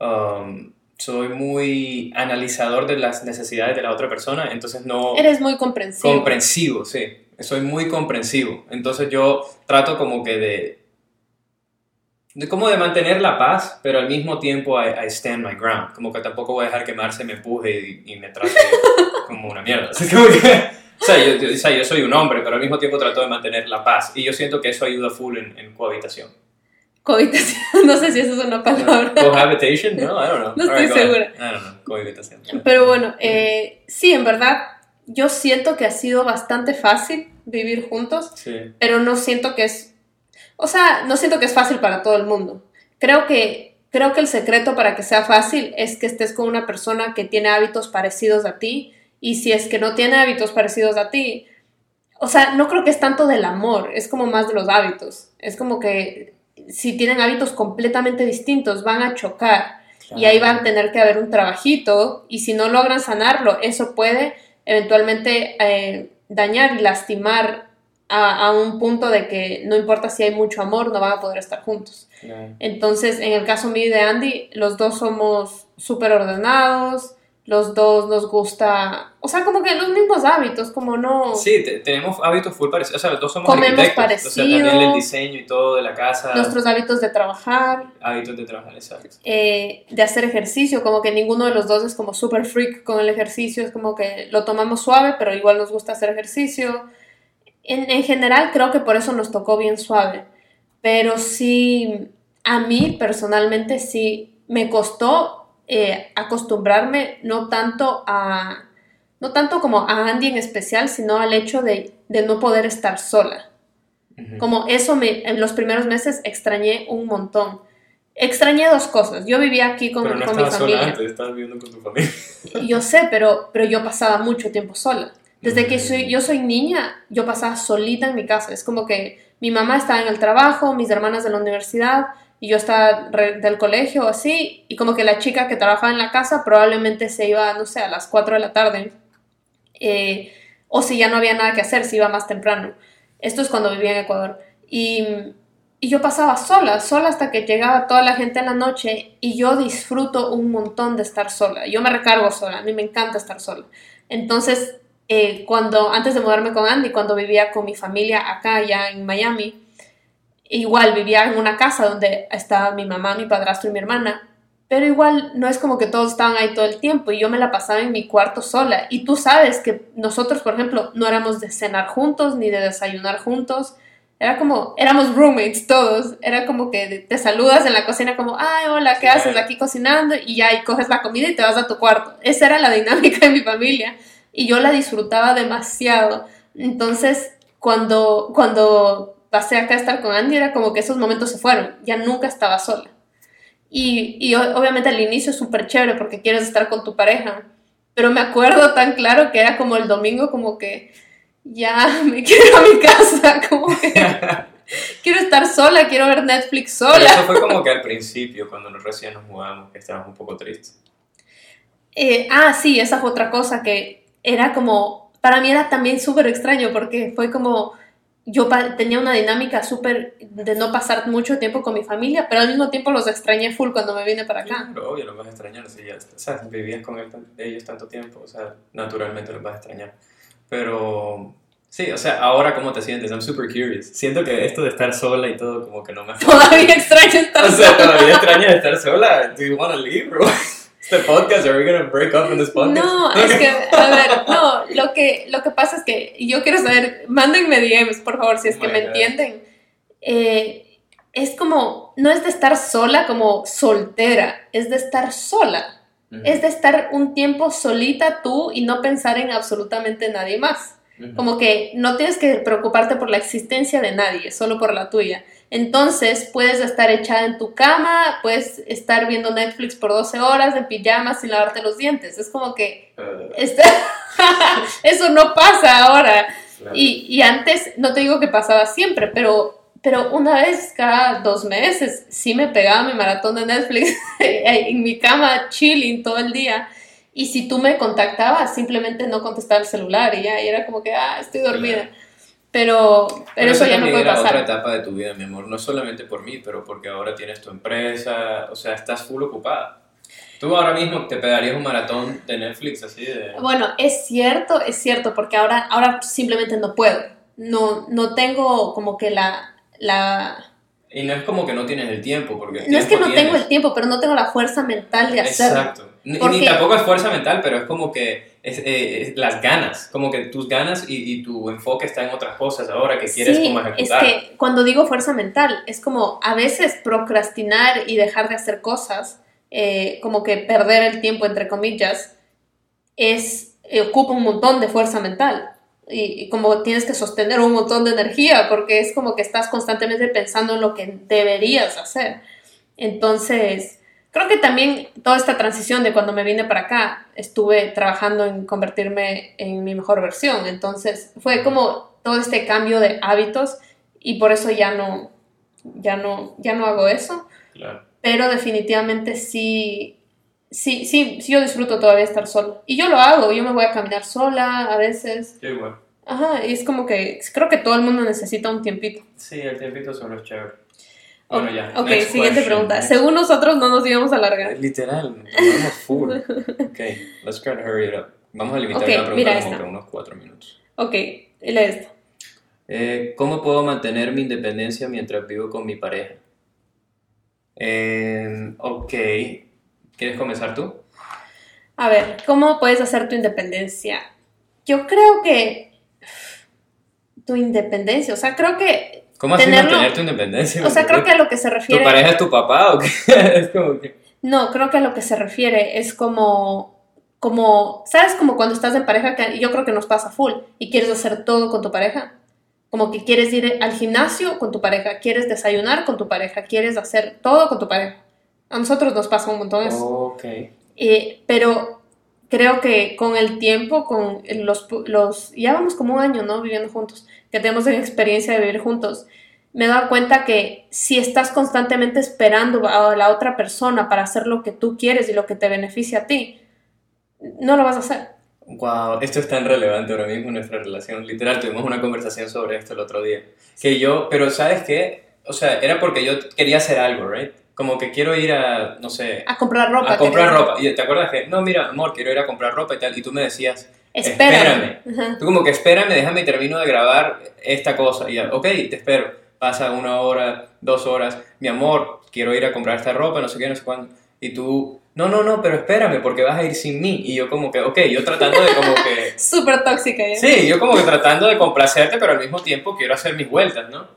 um, soy muy analizador de las necesidades de la otra persona, entonces no... Eres muy comprensivo. Comprensivo, sí. Soy muy comprensivo. Entonces yo trato como que de... de como de mantener la paz, pero al mismo tiempo I, I stand my ground. Como que tampoco voy a dejar que Marce me empuje y, y me trate como una mierda. Es como que, o, sea, yo, yo- o sea, yo soy un hombre, pero al mismo tiempo trato de mantener la paz. Y yo siento que eso ayuda full en, en cohabitación. Cohabitación, no sé si eso es una palabra. Cohabitation? No, I don't know. No right, estoy ahead. segura. I don't know. Cohabitación. Pero bueno, eh, sí, en verdad, yo siento que ha sido bastante fácil vivir juntos, Sí. pero no siento que es, o sea, no siento que es fácil para todo el mundo. Creo que, creo que el secreto para que sea fácil es que estés con una persona que tiene hábitos parecidos a ti, y si es que no tiene hábitos parecidos a ti, o sea, no creo que es tanto del amor, es como más de los hábitos. Es como que si tienen hábitos completamente distintos, van a chocar y ahí va a tener que haber un trabajito y si no logran sanarlo, eso puede eventualmente eh, dañar y lastimar a, a un punto de que no importa si hay mucho amor, no van a poder estar juntos. Claro. Entonces, en el caso mío y de Andy, los dos somos súper ordenados, los dos nos gusta, o sea, como que los mismos hábitos, como no... Sí, te- tenemos hábitos full parecidos. O sea, los dos somos Comemos arquitectos. O sea, también el diseño y todo de la casa. Nuestros hábitos de trabajar, Hábitos de trabajar, exacto. eh, de hacer ejercicio, como que ninguno de los dos es como súper freak con el ejercicio, es como que lo tomamos suave, pero igual nos gusta hacer ejercicio. En, en general creo que por eso nos tocó bien suave, pero sí, a mí personalmente sí me costó eh, acostumbrarme no tanto a, no tanto como a Andy en especial, sino al hecho de, de no poder estar sola. Como eso me, en los primeros meses extrañé un montón. Extrañé dos cosas. Yo vivía aquí con, Pero no con mi sola familia. antes, estabas viviendo con tu familia. Yo sé, pero, pero yo pasaba mucho tiempo sola. Desde que soy, yo soy niña, yo pasaba solita en mi casa. Es como que mi mamá estaba en el trabajo, mis hermanas de la universidad, y yo estaba del colegio o así, y como que la chica que trabajaba en la casa probablemente se iba, no sé, a las 4 de la tarde. Eh, o si ya no había nada que hacer, se iba más temprano. Esto es cuando vivía en Ecuador. Y, y yo pasaba sola, sola hasta que llegaba toda la gente en la noche y yo disfruto un montón de estar sola. Yo me recargo sola, a mí me encanta estar sola. Entonces, eh, cuando, antes de mudarme con Andy, cuando vivía con mi familia acá, ya en Miami, igual vivía en una casa donde estaba mi mamá, mi padrastro y mi hermana, pero igual no es como que todos estaban ahí todo el tiempo y yo me la pasaba en mi cuarto sola. Y tú sabes que nosotros, por ejemplo, no éramos de cenar juntos ni de desayunar juntos. Era como, éramos roommates todos. Era como que te saludas en la cocina como, ay, hola, ¿qué Claro. haces aquí cocinando? Y ya, y coges la comida y te vas a tu cuarto. Esa era la dinámica de mi familia. Y yo la disfrutaba demasiado. Entonces, cuando, cuando pasé acá a estar con Andy, era como que esos momentos se fueron. Ya nunca estaba sola. Y, y obviamente al inicio es súper chévere porque quieres estar con tu pareja. Pero me acuerdo tan claro que era como el domingo, como que ya me quiero ir a mi casa, como que quiero estar sola, quiero ver Netflix Pero sola. eso fue como que al principio, cuando nos recién nos mudamos, que estábamos un poco tristes. Eh, ah, sí, esa fue otra cosa que era como, para mí era también súper extraño porque fue como, yo tenía una dinámica súper de no pasar mucho tiempo con mi familia, pero al mismo tiempo los extrañé full cuando me vine para acá. Pero obvio, los vas a extrañar si ya, o sea, vivías con ellos tanto tiempo, o sea, naturalmente los vas a extrañar. Pero sí, o sea, ahora cómo te sientes? I'm super curious. Siento que esto de estar sola y todo como que no me Todavía extraño estar O sea, sola. todavía extrañas estar sola. Do you want to leave, bro? Este podcast, are we gonna break up in this podcast? No, es que, a ver, no, lo que, lo que pasa es que yo quiero saber, mándenme DMs, por favor, si es Oh que me God. entienden. Eh, es como, no es de estar sola como soltera, es de estar sola. Es de estar un tiempo solita tú y no pensar en absolutamente nadie más. Como que no tienes que preocuparte por la existencia de nadie, solo por la tuya. Entonces puedes estar echada en tu cama, puedes estar viendo Netflix por 12 horas en pijamas sin lavarte los dientes. Es como que Uh, este- eso no pasa ahora. Claro. Y, y antes, no te digo que pasaba siempre, pero, pero una vez cada dos meses sí me pegaba mi maratón de Netflix en mi cama, chilling todo el día. Y si tú me contactabas, simplemente no contestaba el celular y ya, y era como que, ah, estoy dormida. Pero, pero, Pero eso ya no puede era otra pasar. etapa de tu vida, mi amor. No solamente por mí, pero porque ahora tienes tu empresa. O sea, estás full ocupada. Tú ahora mismo te pegarías un maratón de Netflix así de... Bueno, es cierto, es cierto, porque ahora, ahora simplemente no puedo. No, no tengo como que la, la... Y no es como que no tienes el tiempo, porque... No es que tiempo no tengo tienes. el tiempo, pero no tengo la fuerza mental de hacerlo. Exacto. Porque- ni tampoco es fuerza mental, pero es como que es, eh, es las ganas, como que tus ganas y, y tu enfoque está en otras cosas ahora que quieres sí, como es ejecutar. que cuando digo fuerza mental, es como a veces procrastinar y dejar de hacer cosas, eh, como que perder el tiempo, entre comillas, es, eh, ocupa un montón de fuerza mental. Y, y como tienes que sostener un montón de energía, porque es como que estás constantemente pensando en lo que deberías hacer. Entonces, creo que también toda esta transición de cuando me vine para acá, estuve trabajando en convertirme en mi mejor versión. Entonces, fue como todo este cambio de hábitos y por eso ya no, ya no, ya no hago eso. Claro. Pero definitivamente sí, sí, sí, sí yo disfruto todavía estar solo. Y yo lo hago, yo me voy a caminar sola a veces. Yo igual. Ajá, y es como que creo que todo el mundo necesita un tiempito. Sí, el tiempito solo es chévere. Bueno, ya. Ok, next siguiente question. pregunta. Next- Según nosotros no nos íbamos a alargar. Literal, vamos full. Ok, let's try to hurry it up. Vamos a limitar la pregunta como esta. que unos cuatro minutos. Ok, lee esto. Eh, ¿Cómo puedo mantener mi independencia mientras vivo con mi pareja? Eh, ok, ¿quieres comenzar tú? A ver, ¿cómo puedes hacer tu independencia? Yo creo que tu independencia, o sea, creo que, ¿Cómo así Tenerlo- mantener tu independencia? o sea, creo que a lo que se ¿Tu refiere, pareja es tu papá o qué? es como que... no, creo que a lo que se refiere es como, como, ¿sabes? Como cuando estás en pareja, que yo creo que nos pasa full y quieres hacer todo con tu pareja. Como que quieres ir al gimnasio con tu pareja, quieres desayunar con tu pareja, quieres hacer todo con tu pareja. A nosotros nos pasa un montón eso. Ok. Eh, pero creo que con el tiempo, con los, los, ya vamos como un año, ¿no? Viviendo juntos, que tenemos la experiencia de vivir juntos, me he dado cuenta que si estás constantemente esperando a la otra persona para hacer lo que tú quieres y lo que te beneficia a ti, no lo vas a hacer. Wow, esto es tan relevante ahora mismo en nuestra relación. Literal, tuvimos una conversación sobre esto el otro día. Que yo, pero ¿sabes qué? O sea, era porque yo quería hacer algo, ¿right? Como que quiero ir a, no sé, A comprar ropa. a comprar ropa. Y te acuerdas que, no, mira, amor, quiero ir a comprar ropa y tal. Y tú me decías, Espérame. Ajá. Tú como que espérame, déjame y termino de grabar esta cosa. Y ya, ok, te espero. Pasa una hora, dos horas. Mi amor, quiero ir a comprar esta ropa, no sé qué, no sé cuándo. Y tú, no, no, no, pero espérame porque vas a ir sin mí. Y yo como que, ok, yo tratando de como que... Súper tóxica. ¿ya? Sí, yo como que tratando de complacerte, pero al mismo tiempo quiero hacer mis vueltas, ¿no?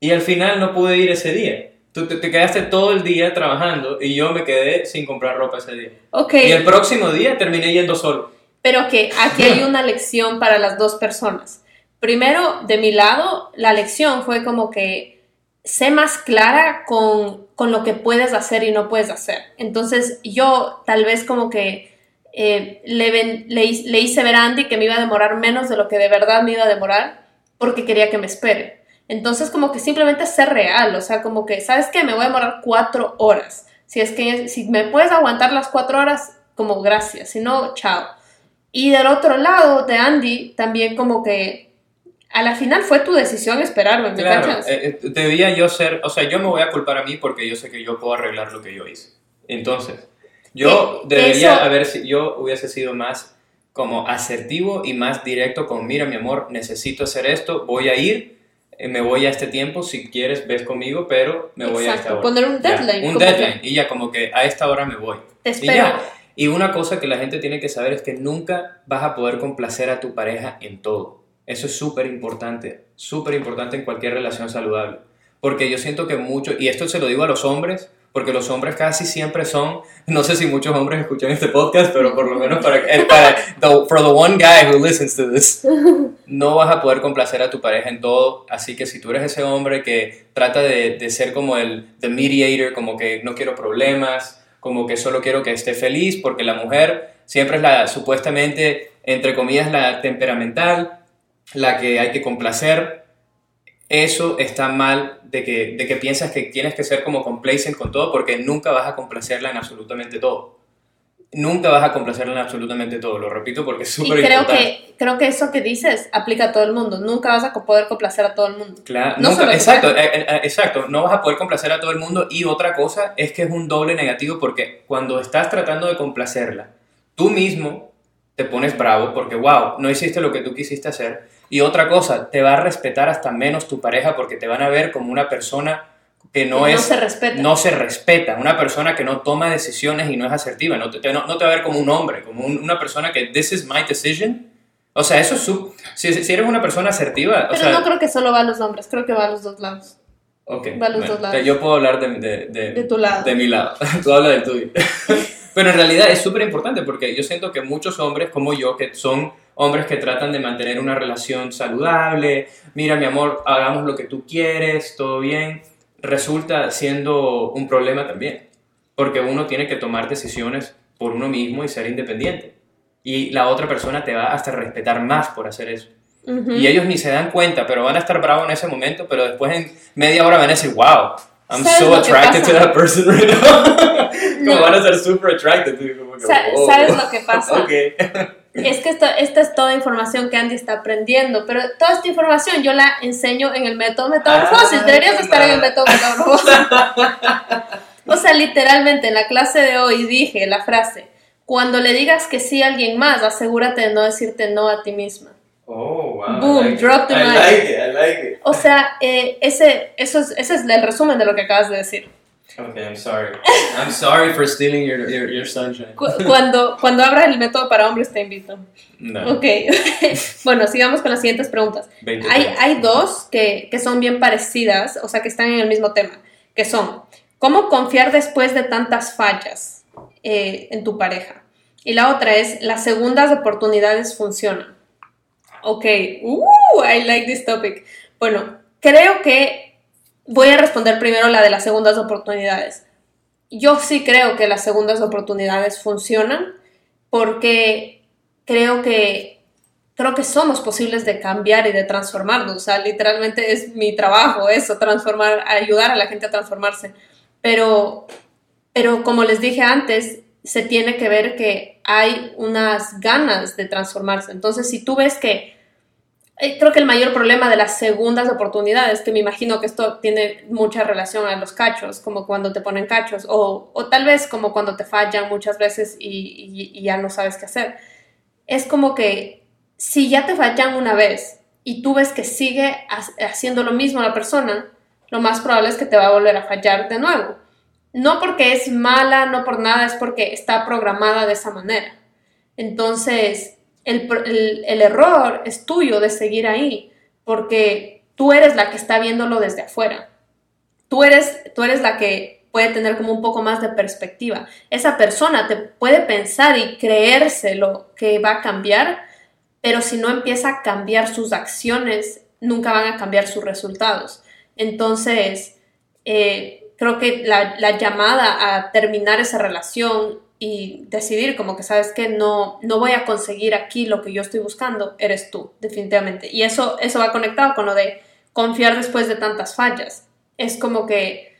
Y al final no pude ir ese día. Tú te, te quedaste todo el día trabajando y yo me quedé sin comprar ropa ese día. Ok, Y el próximo día terminé yendo solo. Pero que aquí hay una lección para las dos personas. Primero, de mi lado, la lección fue como que sé más clara con, con lo que puedes hacer y no puedes hacer. Entonces yo tal vez como que eh, le, le, le hice ver a Andy que me iba a demorar menos de lo que de verdad me iba a demorar porque quería que me espere. Entonces como que simplemente ser real, o sea, como que, ¿sabes qué? Me voy a demorar cuatro horas. Si es que si me puedes aguantar las cuatro horas, como gracias, si no, chao. Y del otro lado de Andy, también como que a la final fue tu decisión esperarme, ¿me Claro, cachas? eh, eh, debía yo ser, o sea, yo me voy a culpar a mí porque yo sé que yo puedo arreglar lo que yo hice. Entonces, yo que debería eso- haber, yo hubiese sido más como asertivo y más directo con, mira, mi amor, necesito hacer esto, voy a ir, eh, me voy a este tiempo, si quieres ves conmigo, pero me voy a esta Exacto, hora. poner un Ya, deadline. un como que deadline, y ya como que a esta hora me voy. Te Y espero. ya. Y una cosa que la gente tiene que saber es que nunca vas a poder complacer a tu pareja en todo. Eso es súper importante, súper importante en cualquier relación saludable. Porque yo siento que mucho, y esto se lo digo a los hombres, porque los hombres casi siempre son, no sé si muchos hombres escuchan este podcast, pero por lo menos para, eh, para the- for the one guy who listens to this, no vas a poder complacer a tu pareja en todo. Así que si tú eres ese hombre que trata de, de ser como el the mediator, como que no quiero problemas, como que solo quiero que esté feliz, porque la mujer siempre es la supuestamente, entre comillas, la temperamental, la que hay que complacer, eso está mal de que, de que piensas que tienes que ser como complacent con todo porque nunca vas a complacerla en absolutamente todo. Nunca vas a complacerla en absolutamente todo, lo repito porque es súper creo importante. que, creo que eso que dices aplica a todo el mundo. Nunca vas a poder complacer a todo el mundo. Claro, No nunca- exacto, eh, eh, exacto, no vas a poder complacer a todo el mundo y otra cosa es que es un doble negativo porque cuando estás tratando de complacerla, tú mismo te pones bravo porque, wow, no hiciste lo que tú quisiste hacer y otra cosa, te va a respetar hasta menos tu pareja porque te van a ver como una persona que no, No es... se respeta. No se respeta, una persona que no toma decisiones y no es asertiva, no te, no, no te va a ver como un hombre, como un- una persona que, this is my decision. O sea, eso es su... Si, si eres una persona asertiva, o Pero sea, no creo que solo va a los hombres, creo que va a los dos lados. Ok, Va a los bueno, dos lados. Yo puedo hablar de, de, de, De tu lado. de mi lado. Tú hablas del tuyo. Pero en realidad es súper importante porque yo siento que muchos hombres como yo, que son hombres que tratan de mantener una relación saludable, mira mi amor, hagamos lo que tú quieres, todo bien, resulta siendo un problema también. Porque uno tiene que tomar decisiones por uno mismo y ser independiente. Y la otra persona te va hasta respetar más por hacer eso. Y ellos ni se dan cuenta, pero van a estar bravos en ese momento, pero después en media hora van a decir, wow, I'm ¿Sabes so attracted to that person right now. como No. van a ser super attracted. como que, wow. ¿Sabes lo que pasa? Ok. Es que esto, esta es toda información que Andy está aprendiendo, pero toda esta información yo la enseño en el método metamorfosis. Ah, Deberías estar en el método metamorfosis. o sea, literalmente en la clase de hoy dije la frase, cuando le digas que sí a alguien más, asegúrate de no decirte no a ti misma. Oh, wow. Boom, like drop the I mic. like it, I like it. O sea, eh, ese, eso es, ese es el resumen de lo que acabas de decir. Okay, I'm sorry. I'm sorry for stealing your, your, your sunshine. Cu- Cuando, cuando abra el método para hombres te invito. No. Ok, bueno, sigamos con las siguientes preguntas. 20 Hay, hay dos que, que son bien parecidas, o sea, que están en el mismo tema, que son, ¿cómo confiar después de tantas fallas eh, en tu pareja? Y la otra es, ¿las segundas oportunidades funcionan? Ok, uh, I like this topic. Bueno, creo que voy a responder primero la de las segundas oportunidades. Yo sí creo que las segundas oportunidades funcionan porque creo que creo que somos posibles de cambiar y de transformarnos. O sea, literalmente es mi trabajo eso, transformar, ayudar a la gente a transformarse. Pero, pero como les dije antes, se tiene que ver que hay unas ganas de transformarse. Entonces, si tú ves que creo que el mayor problema de las segundas oportunidades, que me imagino que esto tiene mucha relación a los cachos, como cuando te ponen cachos, o, o tal vez como cuando te fallan muchas veces y, y- y ya no sabes qué hacer. Es como que si ya te fallan una vez y tú ves que sigue ha- haciendo lo mismo la persona, lo más probable es que te va a volver a fallar de nuevo. No porque es mala, no por nada, es porque está programada de esa manera. Entonces, el, el- el error es tuyo de seguir ahí, porque tú eres la que está viéndolo desde afuera. Tú eres, tú eres la que puede tener como un poco más de perspectiva. Esa persona te puede pensar y creérselo que va a cambiar, pero si no empieza a cambiar sus acciones, nunca van a cambiar sus resultados. Entonces, eh, creo que la, la llamada a terminar esa relación y decidir como que sabes que no, no voy a conseguir aquí lo que yo estoy buscando, eres tú, definitivamente. Y eso, eso va conectado con lo de confiar después de tantas fallas. Es como que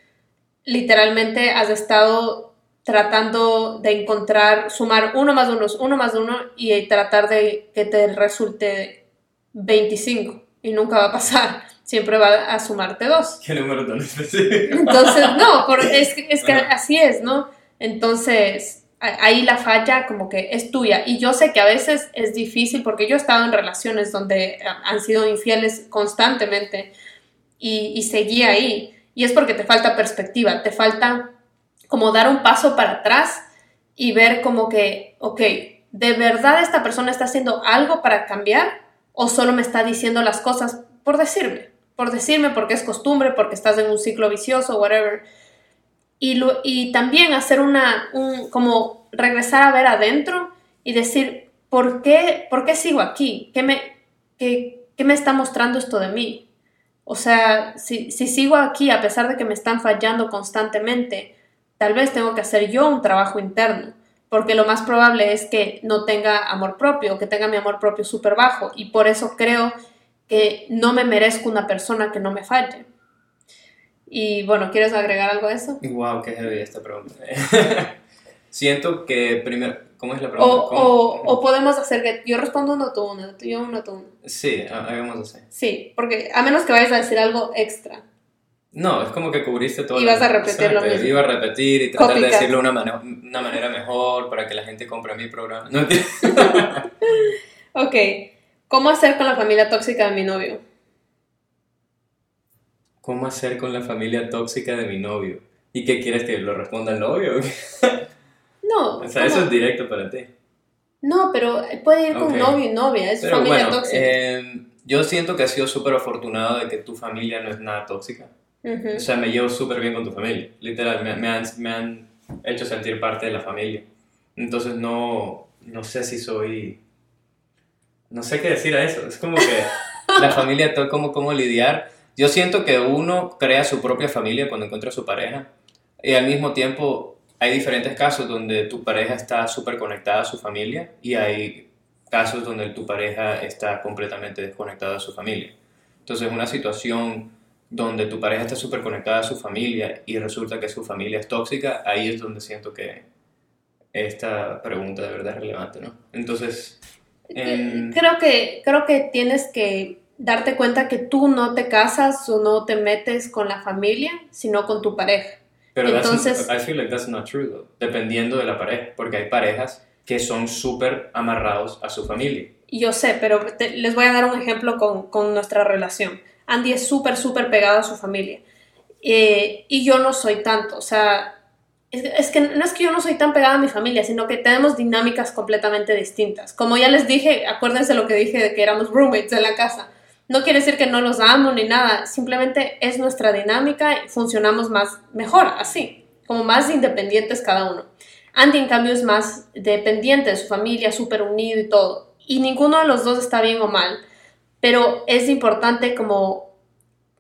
literalmente has estado tratando de encontrar, sumar uno más uno, uno más uno y tratar de que te resulte 25 y nunca va a pasar, siempre va a sumarte dos. ¿Qué número tan específico? Entonces, no, es, que- es que así es, ¿no? Entonces, ahí la falla como que es tuya. Y yo sé que a veces es difícil porque yo he estado en relaciones donde han sido infieles constantemente y, y seguí ahí. Y es porque te falta perspectiva, te falta como dar un paso para atrás y ver como que, ok, ¿de verdad esta persona está haciendo algo para cambiar o solo me está diciendo las cosas por decirme? Por decirme porque es costumbre, porque estás en un ciclo vicioso, whatever. Y, también hacer una, un, como regresar a ver adentro y decir, ¿por qué, por qué sigo aquí? ¿Qué me, qué me está mostrando esto de mí? O sea, si, si sigo aquí a pesar de que me están fallando constantemente, tal vez tengo que hacer yo un trabajo interno, porque lo más probable es que no tenga amor propio, que tenga mi amor propio súper bajo, y por eso creo que no me merezco una persona que no me falle. Y bueno, ¿quieres agregar algo a eso? Wow, qué heavy esta pregunta. Siento que primero, ¿cómo es la O, pregunta? ¿Cómo? o, o podemos hacer que yo respondo uno tú uno, yo uno tú uno. Sí, ha- hagamos así. Sí, porque a menos que vayas a decir algo extra. No, es como que cubriste todo. Y vas a repetir lo mismo. Iba a repetir y tratar de decirlo de una, mane- una manera mejor para que la gente compre mi programa. No, Ok, ¿cómo hacer con la familia tóxica de mi novio? ¿Cómo hacer con la familia tóxica de mi novio? ¿Y qué quieres que lo responda el novio? No, O sea, ¿cómo? eso es directo para ti. no, pero puede ir con Ok. novio y novia, es Pero familia bueno, tóxica. eh, yo siento que has sido súper afortunado de que tu familia no es nada tóxica. Ujú. O sea, me llevo súper bien con tu familia. Literal, me, me han, me han hecho sentir parte de la familia. Entonces no, no sé si soy... No sé qué decir a eso. Es como que la familia, todo cómo, cómo lidiar. Yo siento que uno crea su propia familia cuando encuentra a su pareja. Y al mismo tiempo hay diferentes casos donde tu pareja está súper conectada a su familia y hay casos donde tu pareja está completamente desconectada de su familia. Entonces, una situación donde tu pareja está súper conectada a su familia y resulta que su familia es tóxica, ahí es donde siento que esta pregunta de verdad es relevante, ¿no? Entonces, en- Creo que, creo que tienes que darte cuenta que tú no te casas o no te metes con la familia, sino con tu pareja. pero entonces- I feel like that's not true, though, dependiendo de la pareja, porque hay parejas que son súper amarrados a su familia. Yo sé, pero te- les voy a dar un ejemplo con, con nuestra relación. Andy es súper, súper pegado a su familia. Eh, y yo no soy tanto. O sea, es, es que no es que yo no soy tan pegada a mi familia, sino que tenemos dinámicas completamente distintas. Como ya les dije, acuérdense lo que dije de que éramos roommates en la casa. No quiere decir que no los amo ni nada, simplemente es nuestra dinámica y funcionamos más mejor así, como más independientes cada uno. Andy, en cambio, es más dependiente de su familia, súper unido y todo. Y ninguno de los dos está bien o mal, pero es importante como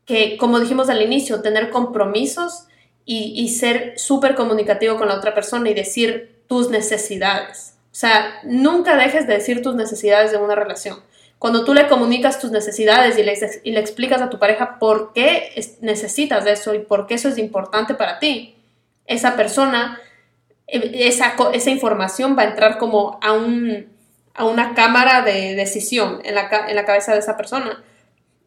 que, como dijimos al inicio, tener compromisos y, y ser súper comunicativo con la otra persona y decir tus necesidades. O sea, nunca dejes de decir tus necesidades en una relación. Cuando tú le comunicas tus necesidades y le, explicas a tu pareja por qué es- necesitas eso y por qué eso es importante para ti, esa persona, eh, esa, esa información va a entrar como a, un, a una cámara de decisión en la, en la cabeza de esa persona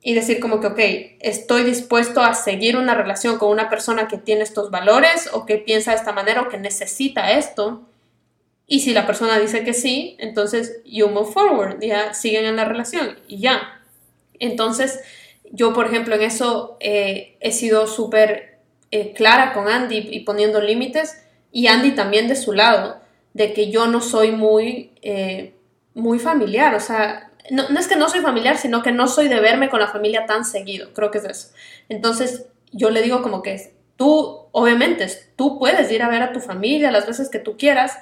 y decir como que, ok, estoy dispuesto a seguir una relación con una persona que tiene estos valores o que piensa de esta manera o que necesita esto. Y si la persona dice que sí, entonces you move forward, ya siguen en la relación y ya. Entonces, yo, por ejemplo, en eso eh, he sido súper eh, clara con Andy y poniendo límites y Andy también de su lado, de que yo no soy muy, eh, muy familiar, o sea, no, no es que no soy familiar, sino que no soy de verme con la familia tan seguido, creo que es eso. Entonces, yo le digo como que tú, obviamente, tú puedes ir a ver a tu familia las veces que tú quieras,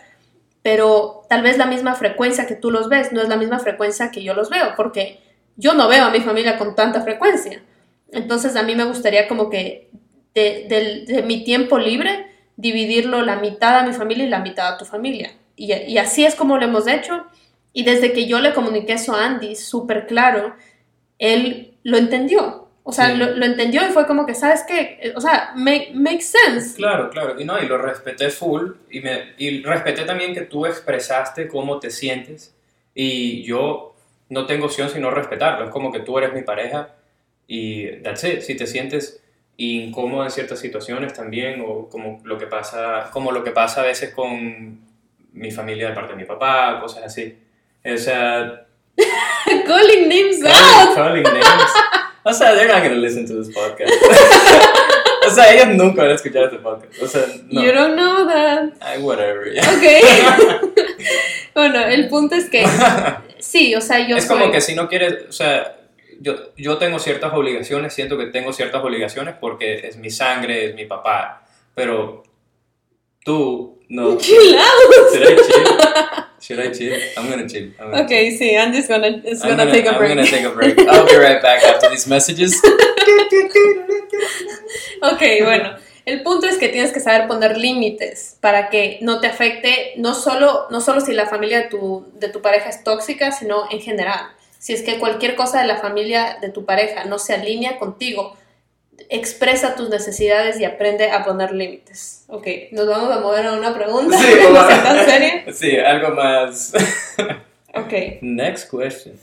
pero tal vez la misma frecuencia que tú los ves no es la misma frecuencia que yo los veo, porque yo no veo a mi familia con tanta frecuencia. Entonces a mí me gustaría como que de, mi tiempo libre dividirlo la mitad a mi familia y la mitad a tu familia. Y, y así es como lo hemos hecho. Y desde que yo le comuniqué eso a Andy súper claro, él lo entendió. O sea, Sí. lo, lo entendió y fue como que, ¿sabes qué? O sea, make, makes sense. Claro, claro. Y no, y lo respeté full. Y, me, y respeté también que tú expresaste cómo te sientes. Y yo no tengo opción sino respetarlo. Es como que tú eres mi pareja. Y that's it. Si te sientes incómodo en ciertas situaciones también, o como lo que pasa, como lo que pasa a veces con mi familia de parte de mi papá, cosas así. O sea, Calling names calling, out. calling names. O sea, they're not gonna listen to this podcast. o sea, ellos nunca van a escuchar este podcast. O sea, no. You don't know that. Ay, whatever. ya. Ok. bueno, el punto es que sí, o sea, yo es soy... como que si no quieres, o sea, yo, yo tengo ciertas obligaciones, siento que tengo ciertas obligaciones porque es mi sangre, es mi papá, pero tú no. Chill out. Should I chill? Should I chill? I'm gonna chill. I'm gonna Ok, chill. sí, Andy's gonna, is I'm gonna, gonna, take a I'm break. gonna take a break. I'll be right back after these messages. Ok, bueno. El punto es que tienes que saber poner límites para que no te afecte, no solo, no solo si la familia de tu, de tu pareja es tóxica, sino en general. si es que cualquier cosa de la familia de tu pareja no se alinea contigo, expresa tus necesidades y aprende a poner límites. Ok, nos vamos a mover a una pregunta. Sí, algo más. Ok. Next question.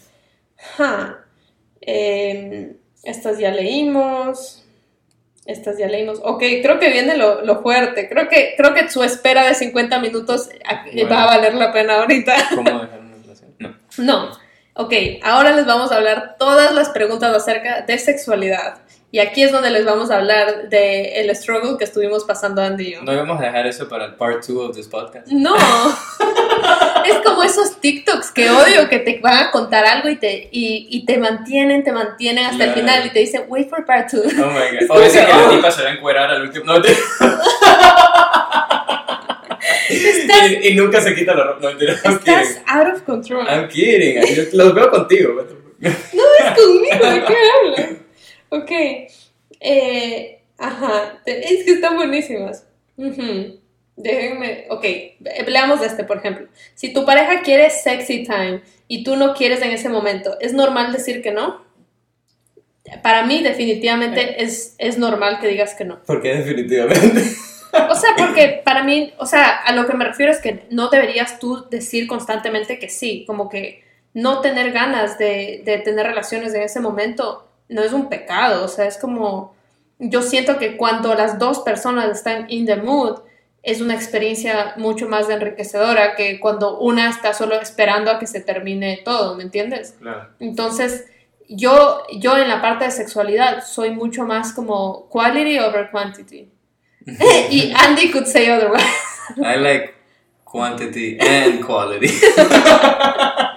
Ja. Em, estas ya leímos. Estas ya leímos. Ok, creo que viene lo, lo fuerte. Creo que, creo que su espera de 50 minutos Bueno. va a valer la pena ahorita. ¿Cómo dejar una relación? No. No. Ok, ahora les vamos a hablar todas las preguntas acerca de sexualidad. Y aquí es donde les vamos a hablar de el struggle que estuvimos pasando Andy y yo. No íbamos a dejar eso para el part 2 of this podcast. No. es como esos TikToks que odio que te van a contar algo y te, y, y te mantienen, te mantienen hasta el Claro. final y te dicen, wait for part two. Oh my god. O ese que la tipa se va a encuerar al último. No, te- Estás, y, y nunca se quita la ropa. No, mentira. I'm estás kidding. out of control. I'm kidding. Los veo contigo. No es conmigo, ¿de qué hablas? Ok. Eh, ajá. Es que están buenísimas. Ujú. Déjenme. Ok. Leamos este, por ejemplo. Si tu pareja quiere sexy time y tú no quieres en ese momento, ¿es normal decir que no? Para mí, definitivamente, es, es normal que digas que no. Porque definitivamente. O sea, porque para mí, o sea, a lo que me refiero es que no deberías tú decir constantemente que sí, como que no tener ganas de, de tener relaciones en ese momento no es un pecado, o sea, es como, yo siento que cuando las dos personas están in the mood, es una experiencia mucho más enriquecedora que cuando una está solo esperando a que se termine todo, ¿me entiendes? Claro. Entonces, yo, yo en la parte de sexualidad soy mucho más como quality over quantity. y Andy could say otherwise. I like quantity and quality.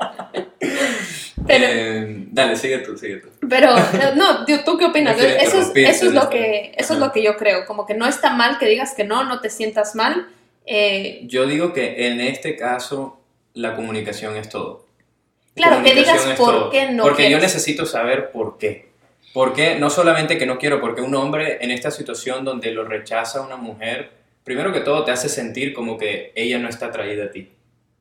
Pero, Eh, dale, sigue tú, sigue tú. pero eh, no, ¿tú qué opinas? Eso es, eso es lo que, eso es lo que yo creo. Como que no está mal que digas que no, no te sientas mal. Eh, Yo digo que en este caso la comunicación es todo. Claro, que digas por todo. qué no Porque yo necesito saber por qué. ¿Por qué? No solamente que no quiero, porque un hombre en esta situación donde lo rechaza una mujer, primero que todo te hace sentir como que ella no está atraída a ti.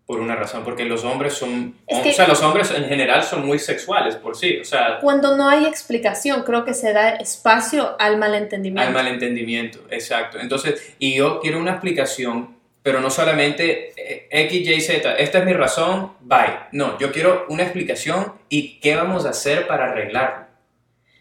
Por una razón, porque los hombres son, Es o que- sea, los hombres en general son muy sexuales por sí, o sea, cuando no hay explicación, creo que se da espacio al malentendimiento. Al malentendimiento, exacto. Entonces, y yo quiero una explicación, pero no solamente eh, X, Y, Z, esta es mi razón, bye. No, yo quiero una explicación y qué vamos a hacer para arreglarlo.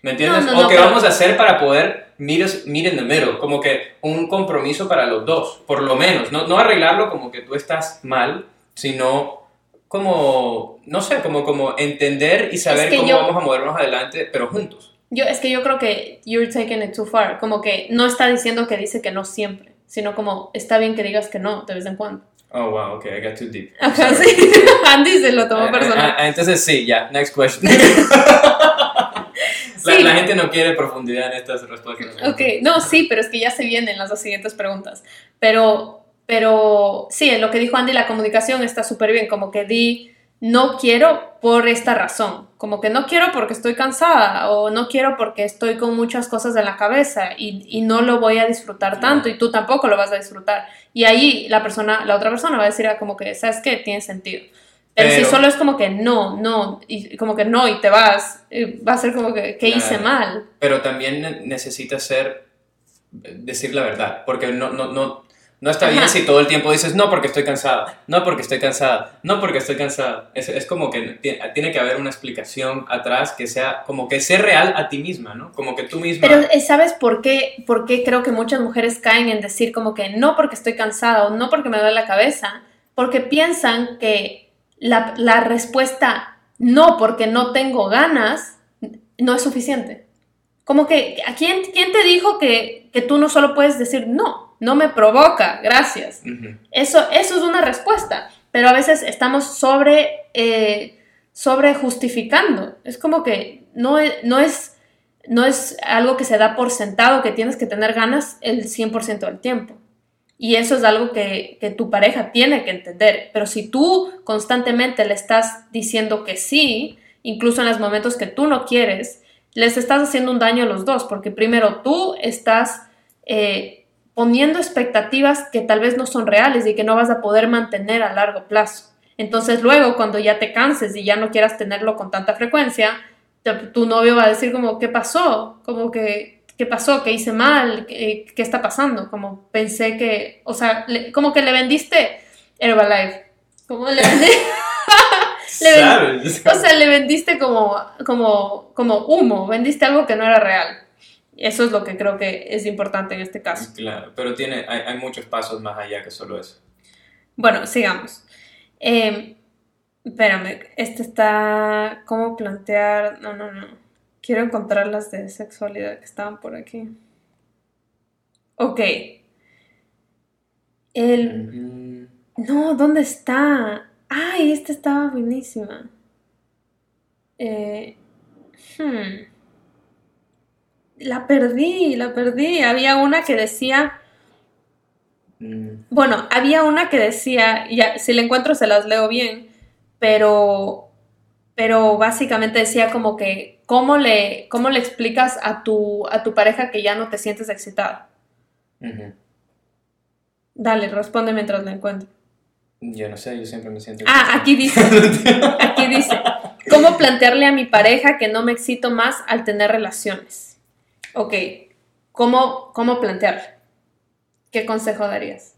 ¿Me entiendes? No, no, o no, qué vamos a hacer para poder us- meet in the middle, como que un compromiso para los dos, por lo menos. No, no arreglarlo como que tú estás mal, sino como, no sé, como, como entender y saber que cómo yo- vamos a movernos adelante, pero juntos. Yo, es que yo creo que you're taking it too far. Como que no está diciendo que dice que no siempre, sino como está bien que digas que no de vez en cuando. Oh, wow, okay, I got too deep. Ajá, sí. Andy se lo tomó Ah, personal. ah, ah, entonces sí, ya, next question. la, Sí. la gente no quiere profundidad en estas respuestas. Ok, no, sí, pero es que ya se vienen las dos siguientes preguntas. Pero, pero sí, en lo que dijo Andy, la comunicación está súper bien. Como que di, no quiero por esta razón. Como que no quiero porque estoy cansada o no quiero porque estoy con muchas cosas en la cabeza y, y no lo voy a disfrutar tanto y tú tampoco lo vas a disfrutar. Y ahí la persona, la otra persona va a decir ah, como que, ¿sabes qué? Tiene sentido. Pero, si solo es como que no, no, y como que no y te vas, eh, va a ser como que, ¿qué hice mal? Pero también ne- necesitas ser, decir la verdad, porque no, no, no, no está bien si todo el tiempo dices, no porque estoy cansada, no porque estoy cansada, no porque estoy cansada. Es, es como que ti- tiene que haber una explicación atrás que sea, como que sea real a ti misma, ¿no? Como que tú misma... Pero eh, ¿sabes por qué, por qué creo que muchas mujeres caen en decir como que no porque estoy cansada o no porque me duele la cabeza? Porque piensan que la, la respuesta no porque no tengo ganas no es suficiente. Como que, ¿a quién, quién te dijo que, que tú no solo puedes decir no? No me provoca, gracias. Eso, eso es una respuesta, pero a veces estamos sobre, eh, sobre justificando. Es como que no es, no, es, no es algo que se da por sentado que tienes que tener ganas el 100% del tiempo. Y eso es algo que, que tu pareja tiene que entender. Pero si tú constantemente le estás diciendo que sí, incluso en los momentos que tú no quieres, les estás haciendo un daño a los dos, porque primero tú estás eh, poniendo expectativas que tal vez no son reales y que no vas a poder mantener a largo plazo. Entonces luego cuando ya te canses y ya no quieras tenerlo con tanta frecuencia, te- tu novio va a decir como, ¿qué pasó? Como que, ¿qué pasó? ¿Qué hice mal? ¿Qué, qué está pasando? Como pensé que, o sea, le- como que le vendiste Herbalife. Como le vendiste... Le ven- ¿Sabes? O sea, le vendiste como, como, como humo, vendiste algo que no era real. Eso es lo que creo que es importante en este caso. Claro, pero tiene, hay, hay muchos pasos más allá que solo eso. Bueno, sigamos. Eh, espérame, este está... ¿Cómo plantear? No, no, no. Quiero encontrar las de sexualidad que estaban por aquí. Ok. El... No, ¿dónde está? Ay, esta estaba buenísima. Eh, hmm. La perdí, la perdí. Había una que decía, mm, bueno, había una que decía, ya, si la encuentro se las leo bien, pero, pero básicamente decía como que, ¿cómo le, cómo le explicas a tu, a tu pareja que ya no te sientes excitada? ujú. Dale, responde mientras la encuentro. Yo no sé, yo siempre me siento... Ah, aquí dice, aquí dice, ¿cómo plantearle a mi pareja que no me excito más al tener relaciones? Ok, ¿cómo, cómo plantearle? ¿Qué consejo darías?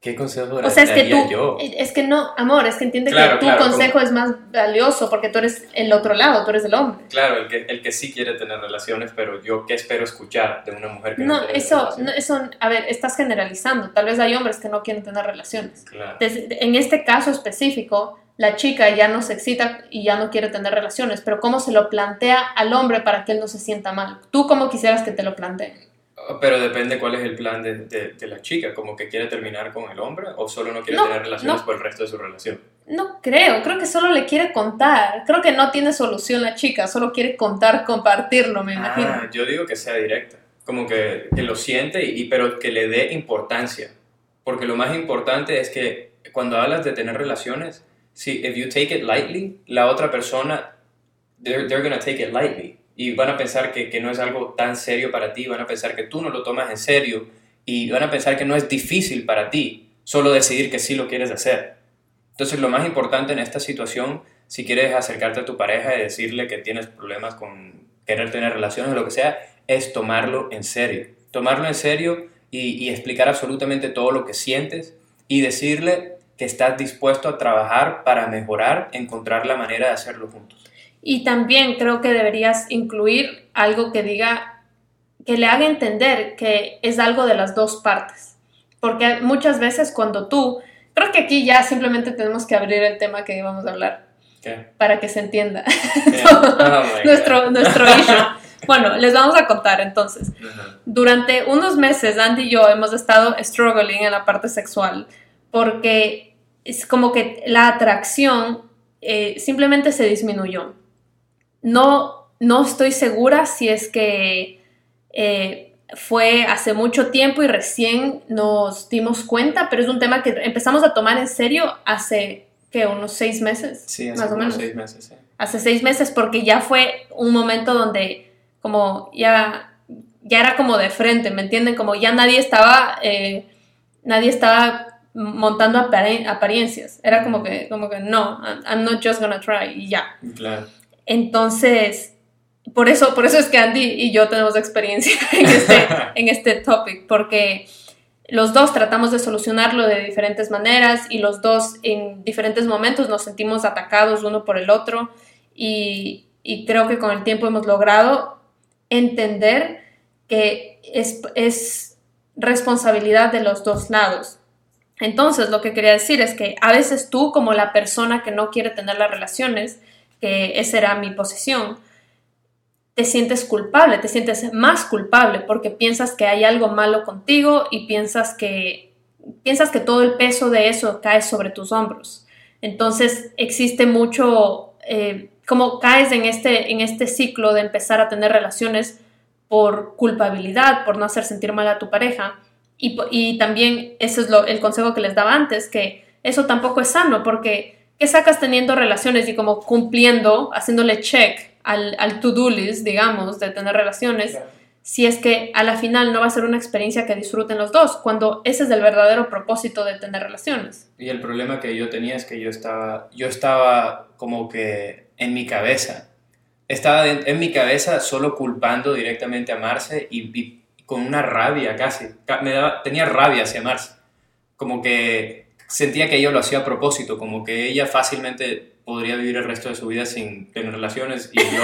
¿Qué consejo O sea, es que tú, yo? es que no, amor, es que entiende Claro, que tu claro, consejo es más valioso porque tú eres el otro lado, tú eres el hombre. Claro, el que, el que sí quiere tener relaciones, pero yo qué espero escuchar de una mujer que no, No, quiere tener eso, relaciones? no, eso, a ver, estás generalizando. Tal vez hay hombres que no quieren tener relaciones. Claro. Des- En este caso específico, la chica ya no se excita y ya no quiere tener relaciones, pero ¿cómo se lo plantea al hombre para que él no se sienta mal? ¿Tú cómo quisieras que te lo planteen? Pero depende cuál es el plan de, de- de la chica, como que quiere terminar con el hombre o solo no quiere No, tener relaciones no. por el resto de su relación. No creo, creo que solo le quiere contar. Creo que no tiene solución la chica, solo quiere contar, compartirlo, me imagino. Ah, yo digo que sea directa, como que, que lo siente, y, pero que le dé importancia. Porque lo más importante es que cuando hablas de tener relaciones, si if you take it lightly, la otra persona, they're, they're gonna take it lightly. Y van a pensar que, que no es algo tan serio para ti, van a pensar que tú no lo tomas en serio y van a pensar que no es difícil para ti solo decidir que sí lo quieres hacer. Entonces lo más importante en esta situación, si quieres acercarte a tu pareja y decirle que tienes problemas con querer tener relaciones o lo que sea, es tomarlo en serio. Tomarlo en serio y, y explicar absolutamente todo lo que sientes y decirle que estás dispuesto a trabajar para mejorar, encontrar la manera de hacerlo juntos. Y también creo que deberías incluir algo que diga, que le haga entender que es algo de las dos partes. Porque muchas veces cuando tú, creo que aquí ya simplemente tenemos que abrir el tema que íbamos a hablar ¿Qué? para que se entienda Oh nuestro, nuestro issue. Bueno, les vamos a contar entonces. Durante unos meses, Andy y yo hemos estado struggling en la parte sexual porque es como que la atracción eh, simplemente se disminuyó. No, no estoy segura si es que eh, fue hace mucho tiempo y recién nos dimos cuenta, pero es un tema que empezamos a tomar en serio hace, ¿qué? Unos seis meses. Sí, hace más o menos seis meses. sí. hace seis meses porque ya fue un momento donde como ya, ya era como de frente, ¿me entienden? Como ya nadie estaba, eh, nadie estaba montando apare- apariencias. Era como que, como que no, I'm- I'm not just gonna try y ya. Claro. Entonces, por eso, por eso es que Andy y yo tenemos experiencia en este, en este topic, porque los dos tratamos de solucionarlo de diferentes maneras y los dos en diferentes momentos nos sentimos atacados uno por el otro y, y creo que con el tiempo hemos logrado entender que es, es responsabilidad de los dos lados. Entonces, lo que quería decir es que a veces tú, como la persona que no quiere tener las relaciones, que esa era mi posición, te sientes culpable, te sientes más culpable porque piensas que hay algo malo contigo y piensas que, piensas que todo el peso de eso cae sobre tus hombros. Entonces existe mucho, eh, como caes en este, en este ciclo de empezar a tener relaciones por culpabilidad, por no hacer sentir mal a tu pareja. Y, también ese es lo, el consejo que les daba antes, que eso tampoco es sano porque ¿qué sacas teniendo relaciones y como cumpliendo, haciéndole check al, al to-do list, digamos, de tener relaciones, si es que a la final no va a ser una experiencia que disfruten los dos, cuando ese es el verdadero propósito de tener relaciones. Y el problema que yo tenía es que yo estaba, yo estaba como que en mi cabeza, estaba en, en mi cabeza solo culpando directamente a Marce y, y con una rabia casi, Ca- me daba, tenía rabia hacia Marce, como que sentía que ella lo hacía a propósito, como que ella fácilmente podría vivir el resto de su vida sin tener relaciones y yo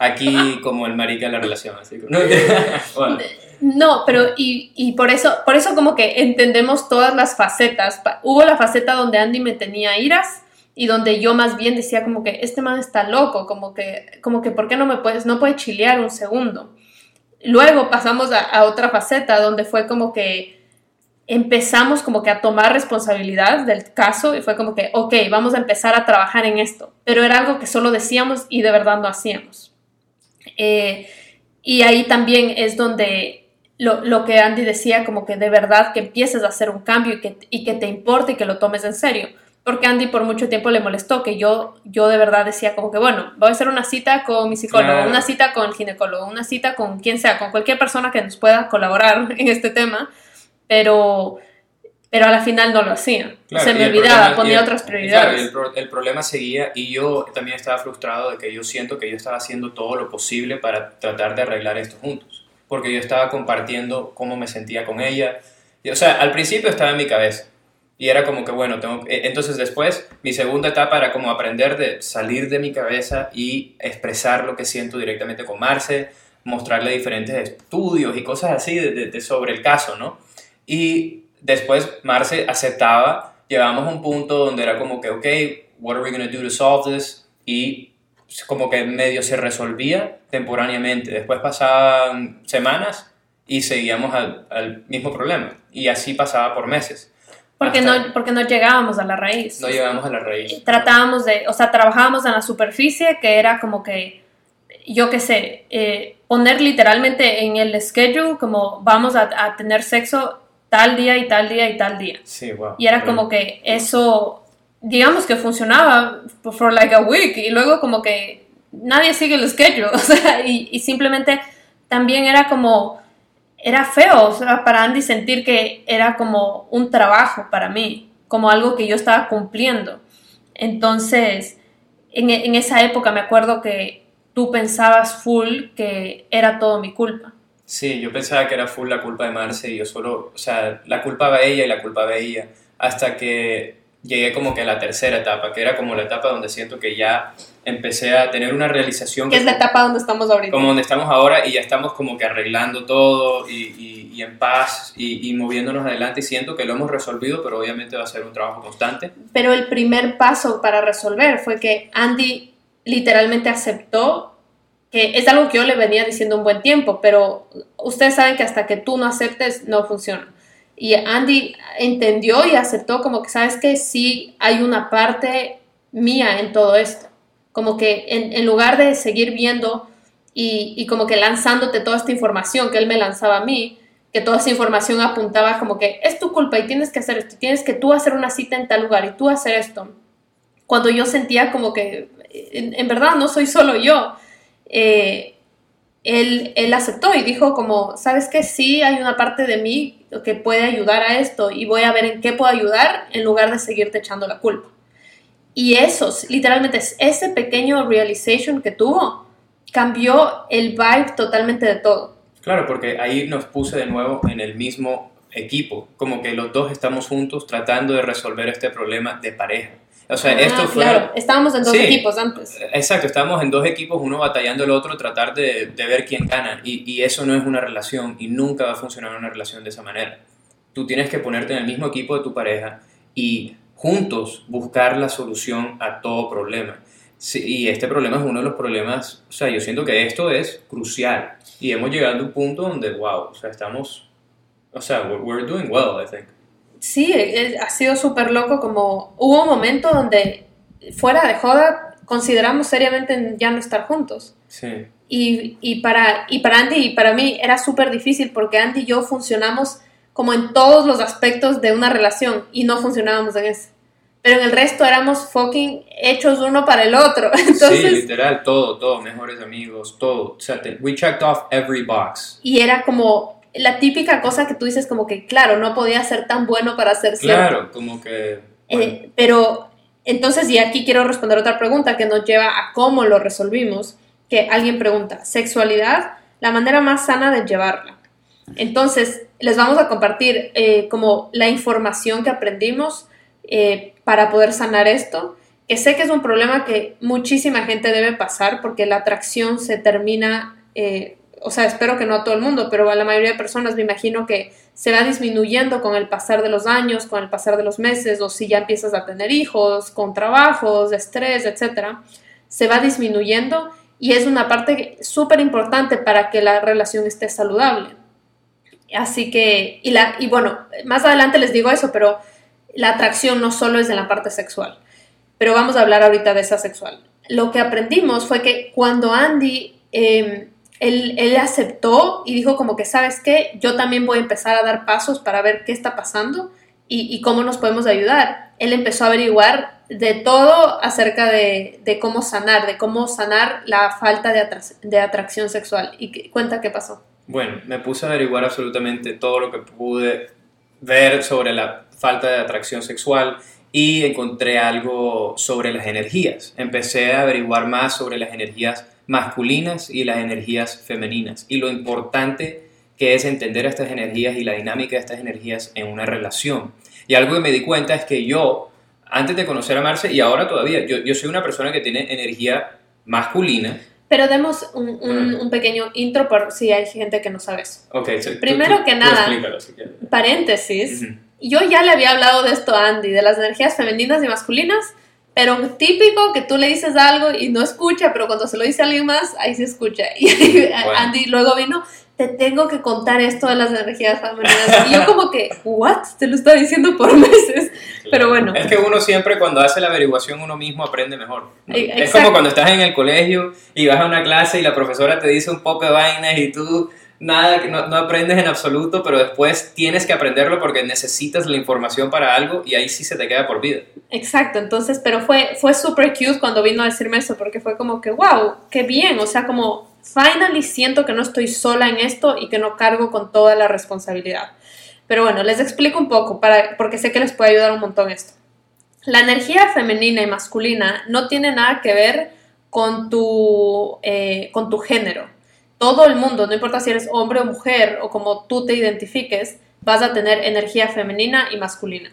aquí como el marica de la relación. Así que, no, bueno, No, pero y, y por eso, por eso como que entendemos todas las facetas. Hubo la faceta donde Andy me tenía iras y donde yo más bien decía como que este man está loco, como que, como que ¿por qué no me puedes, no puede chilear un segundo? Luego pasamos a, otra faceta donde fue como que empezamos como que a tomar responsabilidad del caso y fue como que, ok, vamos a empezar a trabajar en esto, pero era algo que solo decíamos y de verdad no hacíamos. Eh, y ahí también es donde lo, lo que Andy decía, como que de verdad que empieces a hacer un cambio y que, y que te importe y que lo tomes en serio. Porque Andy por mucho tiempo le molestó que yo, yo de verdad decía como que, bueno, voy a hacer una cita con mi psicólogo, Claro. una cita con el ginecólogo, una cita con quien sea, con cualquier persona que nos pueda colaborar en este tema, pero, pero a la final no lo hacía. Claro, Se me el olvidaba, problema- ponía el- otras Claro, prioridades. el, pro- el problema seguía y yo también estaba frustrado de que yo siento que yo estaba haciendo todo lo posible para tratar de arreglar esto juntos. Porque yo estaba compartiendo cómo me sentía con ella. Y, o sea, al principio estaba en mi cabeza. Y era como que, bueno, entonces después mi segunda etapa era como aprender de salir de mi cabeza y expresar lo que siento directamente con Marce, mostrarle diferentes estudios y cosas así de- de- sobre el caso, ¿no? Y después Marce aceptaba, llegábamos a un punto donde era como que, ok, what are we going to do to solve this? Y como que medio se resolvía temporáneamente. Después pasaban semanas y seguíamos al, al mismo problema. Y así pasaba por meses. Porque no, porque no llegábamos a la raíz. No llegamos a la raíz. tratábamos de, o sea, trabajábamos en la superficie, que era como que, yo qué sé, eh, poner literalmente en el schedule como vamos a, a tener sexo tal día y tal día y tal día. Sí, wow. Y era como que eso, digamos que funcionaba for like a week y luego como que nadie sigue el schedule, o sea, y, y simplemente también era como, era feo, o para Andy sentir que era como un trabajo para mí, como algo que yo estaba cumpliendo. Entonces, en, en esa época me acuerdo que tú pensabas full que era todo mi culpa. Sí, yo pensaba que era full la culpa de Marce y yo solo, o sea, la culpaba a ella y la culpaba a ella, hasta que llegué como que a la tercera etapa, que era como la etapa donde siento que ya empecé a tener una realización. Que es la etapa donde estamos ahorita. Como donde estamos ahora y ya estamos como que arreglando todo y, y- y en paz y, y moviéndonos adelante y siento que lo hemos resolvido, pero obviamente va a ser un trabajo constante. Pero el primer paso para resolver fue que Andy literalmente aceptó que es algo que yo le venía diciendo un buen tiempo, pero ustedes saben que hasta que tú no aceptes no funciona. Y Andy entendió y aceptó como que, ¿sabes que Sí hay una parte mía en todo esto. Como que en, lugar de seguir viendo y, como que lanzándote toda esta información que él me lanzaba a mí, que toda esa información apuntaba como que es tu culpa y tienes que hacer esto, tienes que tú hacer una cita en tal lugar y tú hacer esto. Cuando yo sentía como que en, en verdad no soy solo yo, eh, él, él aceptó y dijo como, ¿sabes que Sí, hay una parte de mí que puede ayudar a esto y voy a ver en qué puedo ayudar en lugar de seguirte echando la culpa. Y eso, literalmente, ese pequeño realization que tuvo cambió el vibe totalmente de todo. Claro, porque ahí nos puse de nuevo en el mismo equipo, como que los dos estamos juntos tratando de resolver este problema de pareja. O sea, esto Ah, fue... Claro, estábamos en dos Sí. equipos antes. Exacto, estábamos en dos equipos, uno batallando el otro, tratar de, de ver quién gana. Y, y eso no es una relación y nunca va a funcionar una relación de esa manera. Tú tienes que ponerte en el mismo equipo de tu pareja y juntos buscar la solución a todo problema. Sí, y este problema es uno de los problemas, o sea, yo siento que esto es crucial. Y hemos llegado a un punto donde, wow, o sea, estamos, o sea, we're, we're doing well, I think. Sí, eh, ha sido súper loco como hubo un momento donde fuera de joda consideramos seriamente en ya no estar juntos. Sí, Y, y, para, y para Andy y para mí era súper difícil porque Andy y yo funcionamos como en todos los aspectos de una relación y no funcionábamos en ese. pero en el resto éramos fucking hechos uno para el otro. Entonces, sí, literal, todo, todo, mejores amigos, todo. O sea, we checked off every box. y era como la típica cosa que tú dices como que, claro, no podía ser tan bueno para ser cierto. Claro, como que... bueno, Eh, pero entonces, y aquí quiero responder otra pregunta que nos lleva a cómo lo resolvimos, que alguien pregunta, sexualidad, la manera más sana de llevarla. Entonces, les vamos a compartir eh, como la información que aprendimos eh, para poder sanar esto, que sé que es un problema que muchísima gente debe pasar porque la atracción se termina, eh, o sea, espero que no a todo el mundo, pero a la mayoría de personas me imagino que se va disminuyendo con el pasar de los años, con el pasar de los meses, o si ya empiezas a tener hijos, con trabajos, estrés, etcétera, se va disminuyendo y es una parte súper importante para que la relación esté saludable. Así que, y, la, y bueno, más adelante les digo eso, pero la atracción no solo es en la parte sexual, pero vamos a hablar ahorita de esa sexual. Lo que aprendimos fue que cuando Andy, eh, él, aceptó y dijo como que, ¿sabes qué? Yo también voy a empezar a dar pasos para ver qué está pasando y, cómo nos podemos ayudar. Él empezó a averiguar de todo acerca de, cómo sanar, de cómo sanar la falta de, atra- de atracción sexual. Y cuenta qué pasó. Bueno, me puse a averiguar absolutamente todo lo que pude ver sobre la falta de atracción sexual y encontré algo sobre las energías. Empecé a averiguar más sobre las energías masculinas y las energías femeninas y lo importante que es entender estas energías y la dinámica de estas energías en una relación. Y algo que me di cuenta es que yo, antes de conocer a Marce y ahora todavía, yo, yo soy una persona que tiene energía masculina. Pero demos un, un- un pequeño intro por si hay gente que no sabe eso. Ok, so- Primero tú- que tú nada. explícalo si. Paréntesis. Yo ya le había hablado de esto a Andy, de las energías femeninas y masculinas, pero típico que tú le dices algo y no escucha, pero cuando se lo dice a alguien más, ahí se escucha. Y Bueno. Andy luego vino, te tengo que contar esto de las energías femeninas. Y yo como que, ¿what? Te lo está diciendo por meses. Pero bueno. Es que uno siempre cuando hace la averiguación uno mismo aprende mejor. ¿no? Eh, Es como cuando estás en el colegio y vas a una clase y la profesora te dice un poco de vainas y tú nada, no, no aprendes en absoluto, pero después tienes que aprenderlo porque necesitas la información para algo y ahí sí se te queda por vida. Exacto, entonces, pero fue, fue súper cute cuando vino a decirme eso, porque fue como que, wow, qué bien, o sea, como, finally siento que no estoy sola en esto y que no cargo con toda la responsabilidad. Pero bueno, les explico un poco, para, porque sé que les puede ayudar un montón esto. La energía femenina y masculina no tiene nada que ver con tu, eh, con tu género. Todo el mundo, no importa si eres hombre o mujer o como tú te identifiques, vas a tener energía femenina y masculina.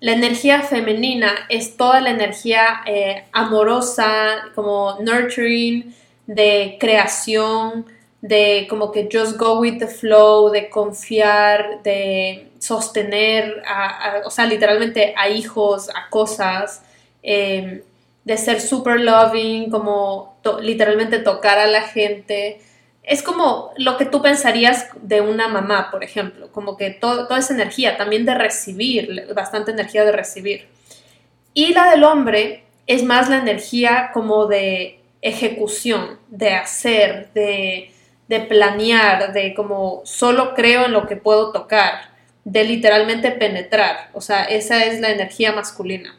La energía femenina es toda la energía eh, amorosa, como nurturing, de creación, de como que just go with the flow, de confiar, de sostener, a, o sea, literalmente a hijos, a cosas, eh, de ser super loving, como literalmente tocar a la gente. Es como lo que tú pensarías de una mamá, por ejemplo, como que to- toda esa energía, también de recibir, bastante energía de recibir. Y la del hombre es más la energía como de ejecución, de hacer, de, de planear, de como solo creo en lo que puedo tocar, de literalmente penetrar. O sea, esa es la energía masculina.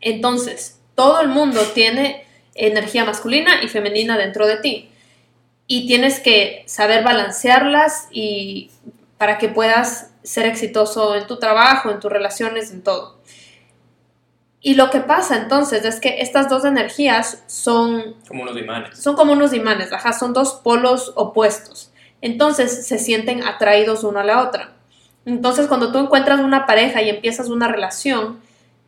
Entonces, todo el mundo tiene energía masculina y femenina dentro de ti. Y tienes que saber balancearlas y para que puedas ser exitoso en tu trabajo, en tus relaciones, en todo. Y lo que pasa entonces es que estas dos energías son Como unos imanes. son como unos imanes, ajá, son dos polos opuestos. Entonces se sienten atraídos uno a la otra. Entonces cuando tú encuentras una pareja y empiezas una relación,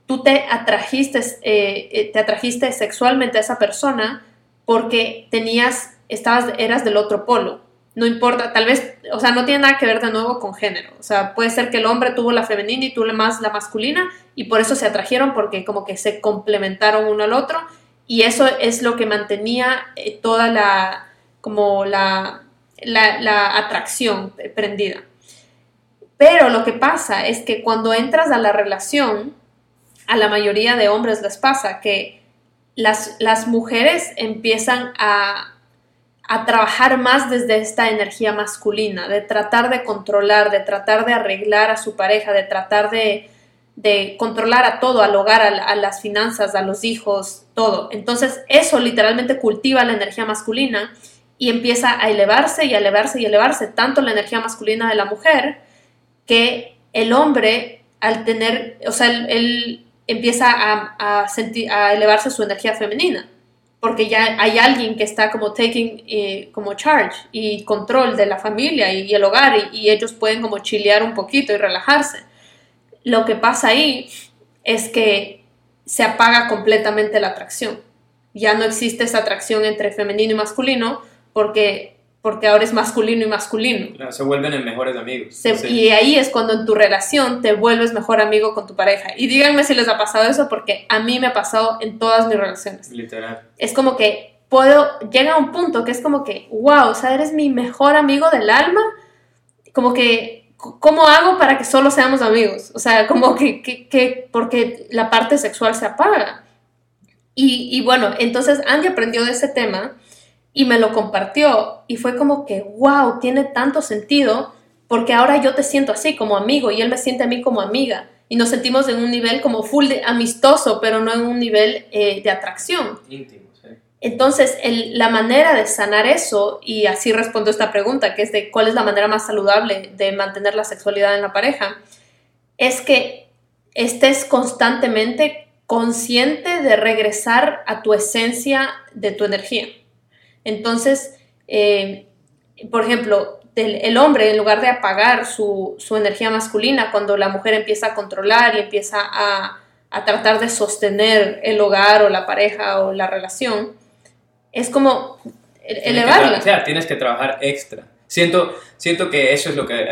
tú te atrajiste, eh, eh, te atrajiste sexualmente a esa persona porque tenías, estabas, eras del otro polo. No importa, tal vez, o sea, no tiene nada que ver de nuevo con género. O sea, puede ser que el hombre tuvo la femenina y tú más la masculina y por eso se atrajeron porque como que se complementaron uno al otro y eso es lo que mantenía eh, toda la, como la, la, la atracción prendida. Pero lo que pasa es que cuando entras a la relación, a la mayoría de hombres les pasa que las, las mujeres empiezan a, a trabajar más desde esta energía masculina, de tratar de controlar, de tratar de arreglar a su pareja, de tratar de, controlar a todo, al hogar, a, las finanzas, a los hijos, todo. Entonces eso literalmente cultiva la energía masculina y empieza a elevarse y elevarse y elevarse tanto la energía masculina de la mujer que el hombre al tener, o sea, él, empieza a, sentir, a elevarse su energía femenina porque ya hay alguien que está como taking eh, como charge y control de la familia y, el hogar y, y, ellos pueden como chilear un poquito y relajarse. Lo que pasa ahí es que se apaga completamente la atracción. Ya no existe esa atracción entre femenino y masculino porque porque ahora es masculino y masculino. se vuelven en mejores amigos. Y ahí es cuando en tu relación te vuelves mejor amigo con tu pareja. Y díganme si les ha pasado eso, porque a mí me ha pasado en todas mis relaciones. Literal. Es como que puedo, llega a un punto que es como que, wow, o sea, eres mi mejor amigo del alma. Como que, ¿cómo hago para que solo seamos amigos? O sea, como que, que, porque la parte sexual se apaga. Y, y bueno, entonces Andy aprendió de ese tema y me lo compartió y fue como que, wow, tiene tanto sentido porque ahora yo te siento así como amigo y él me siente a mí como amiga y nos sentimos en un nivel como full de amistoso, pero no en un nivel eh, de atracción. Íntimo, sí. Entonces, la manera de sanar eso, y así respondo esta pregunta, que es de cuál es la manera más saludable de mantener la sexualidad en la pareja, es que estés constantemente consciente de regresar a tu esencia de tu energía. Entonces, eh, por ejemplo, el, hombre, en lugar de apagar su, energía masculina, cuando la mujer empieza a controlar y empieza a, tratar de sostener el hogar o la pareja o la relación, es como elevarla. O sea, tienes que trabajar extra. Siento, siento que eso es lo que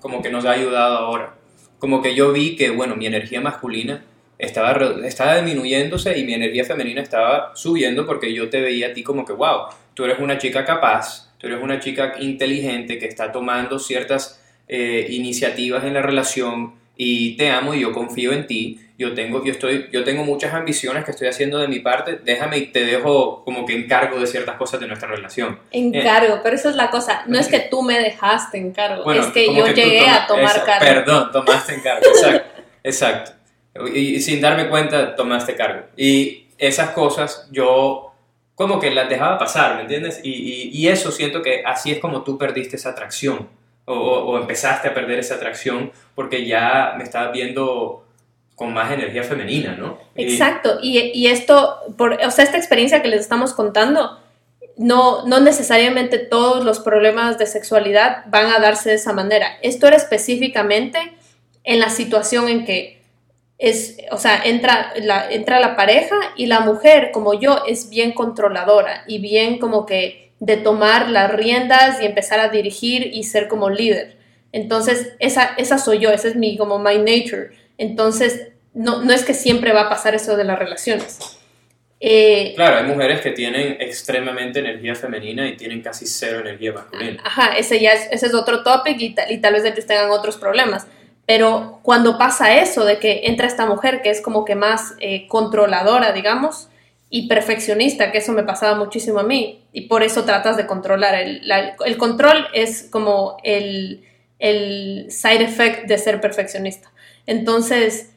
como que nos ha ayudado ahora. Como que yo vi que, bueno, mi energía masculina estaba, estaba disminuyéndose y mi energía femenina estaba subiendo porque yo te veía a ti como que, wow, tú eres una chica capaz, tú eres una chica inteligente que está tomando ciertas eh, iniciativas en la relación y te amo y yo confío en ti. Yo tengo, yo, estoy, yo tengo muchas ambiciones que estoy haciendo de mi parte. Déjame y te dejo como que encargo de ciertas cosas de nuestra relación. Encargo, pero esa es la cosa. No es que tú me dejaste encargo, es que yo llegué a tomar cargo. Perdón, tomaste encargo, exacto. exacto y, sin darme cuenta tomaste cargo. Y esas cosas yo como que las dejaba pasar, ¿me entiendes? Y, eso siento que así es como tú perdiste esa atracción o, empezaste a perder esa atracción porque ya me estabas viendo con más energía femenina, ¿no? Exacto, y, y, esto, por, o sea, esta experiencia que les estamos contando, no, no necesariamente todos los problemas de sexualidad van a darse de esa manera. Esto era específicamente en la situación en que es, o sea, entra la, entra la pareja y la mujer, como yo, es bien controladora y bien como que de tomar las riendas y empezar a dirigir y ser como líder. Entonces, esa, esa soy yo, esa es mi, como my nature. Entonces, no, no es que siempre va a pasar eso de las relaciones. Eh, claro, hay mujeres que tienen extremadamente energía femenina y tienen casi cero energía masculina. Ajá, ese ya es, ese es otro topic y, y tal vez ellos tengan otros problemas. Pero cuando pasa eso de que entra esta mujer que es como que más eh, controladora, digamos, y perfeccionista, que eso me pasaba muchísimo a mí, y por eso tratas de controlar. El, control es como el side effect de ser perfeccionista. Entonces,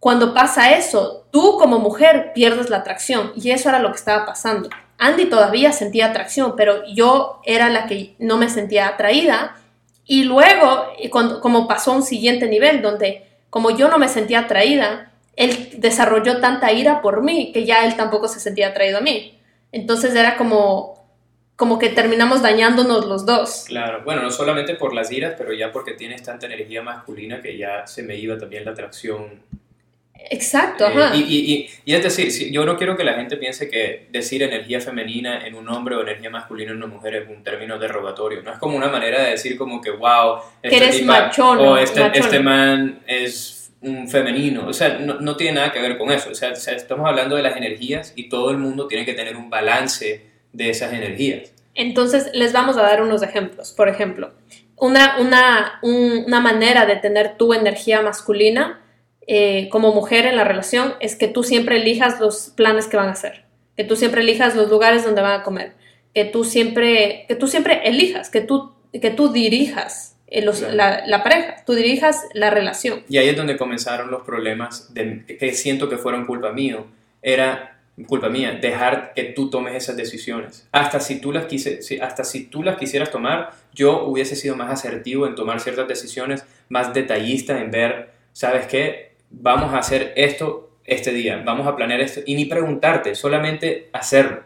cuando pasa eso, tú como mujer pierdes la atracción, y eso era lo que estaba pasando. Andy todavía sentía atracción, pero yo era la que no me sentía atraída y luego, como pasó a un siguiente nivel, donde como yo no me sentía atraída, él desarrolló tanta ira por mí que ya él tampoco se sentía atraído a mí. Entonces era como, como que terminamos dañándonos los dos. Claro, bueno, no solamente por las iras, pero ya porque tienes tanta energía masculina que ya se me iba también la atracción Exacto, eh, ajá. y, y, es decir, yo no quiero que la gente piense que decir energía femenina en un hombre o energía masculina en una mujer es un término derogatorio. No es como una manera de decir como que, wow, este eres machón, o este, este, man es un femenino. O sea, no, no, tiene nada que ver con eso. O sea, estamos hablando de las energías y todo el mundo tiene que tener un balance de esas energías. Entonces, les vamos a dar unos ejemplos. Por ejemplo, una, una, una manera de tener tu energía masculina eh, como mujer en la relación es que tú siempre elijas los planes que van a hacer, que tú siempre elijas los lugares donde van a comer, que tú siempre, que tú siempre elijas, que tú, que tú dirijas eh, los- Claro. la, la pareja, tú dirijas la relación. Y ahí es donde comenzaron los problemas de, que siento que fueron culpa mío. Era culpa mía dejar que tú tomes esas decisiones. Hasta si tú las quise, hasta si tú las quisieras tomar, yo hubiese sido más asertivo en tomar ciertas decisiones, más detallista en ver, ¿sabes qué? Vamos a hacer esto este día, vamos a planear esto y ni preguntarte, solamente hacerlo.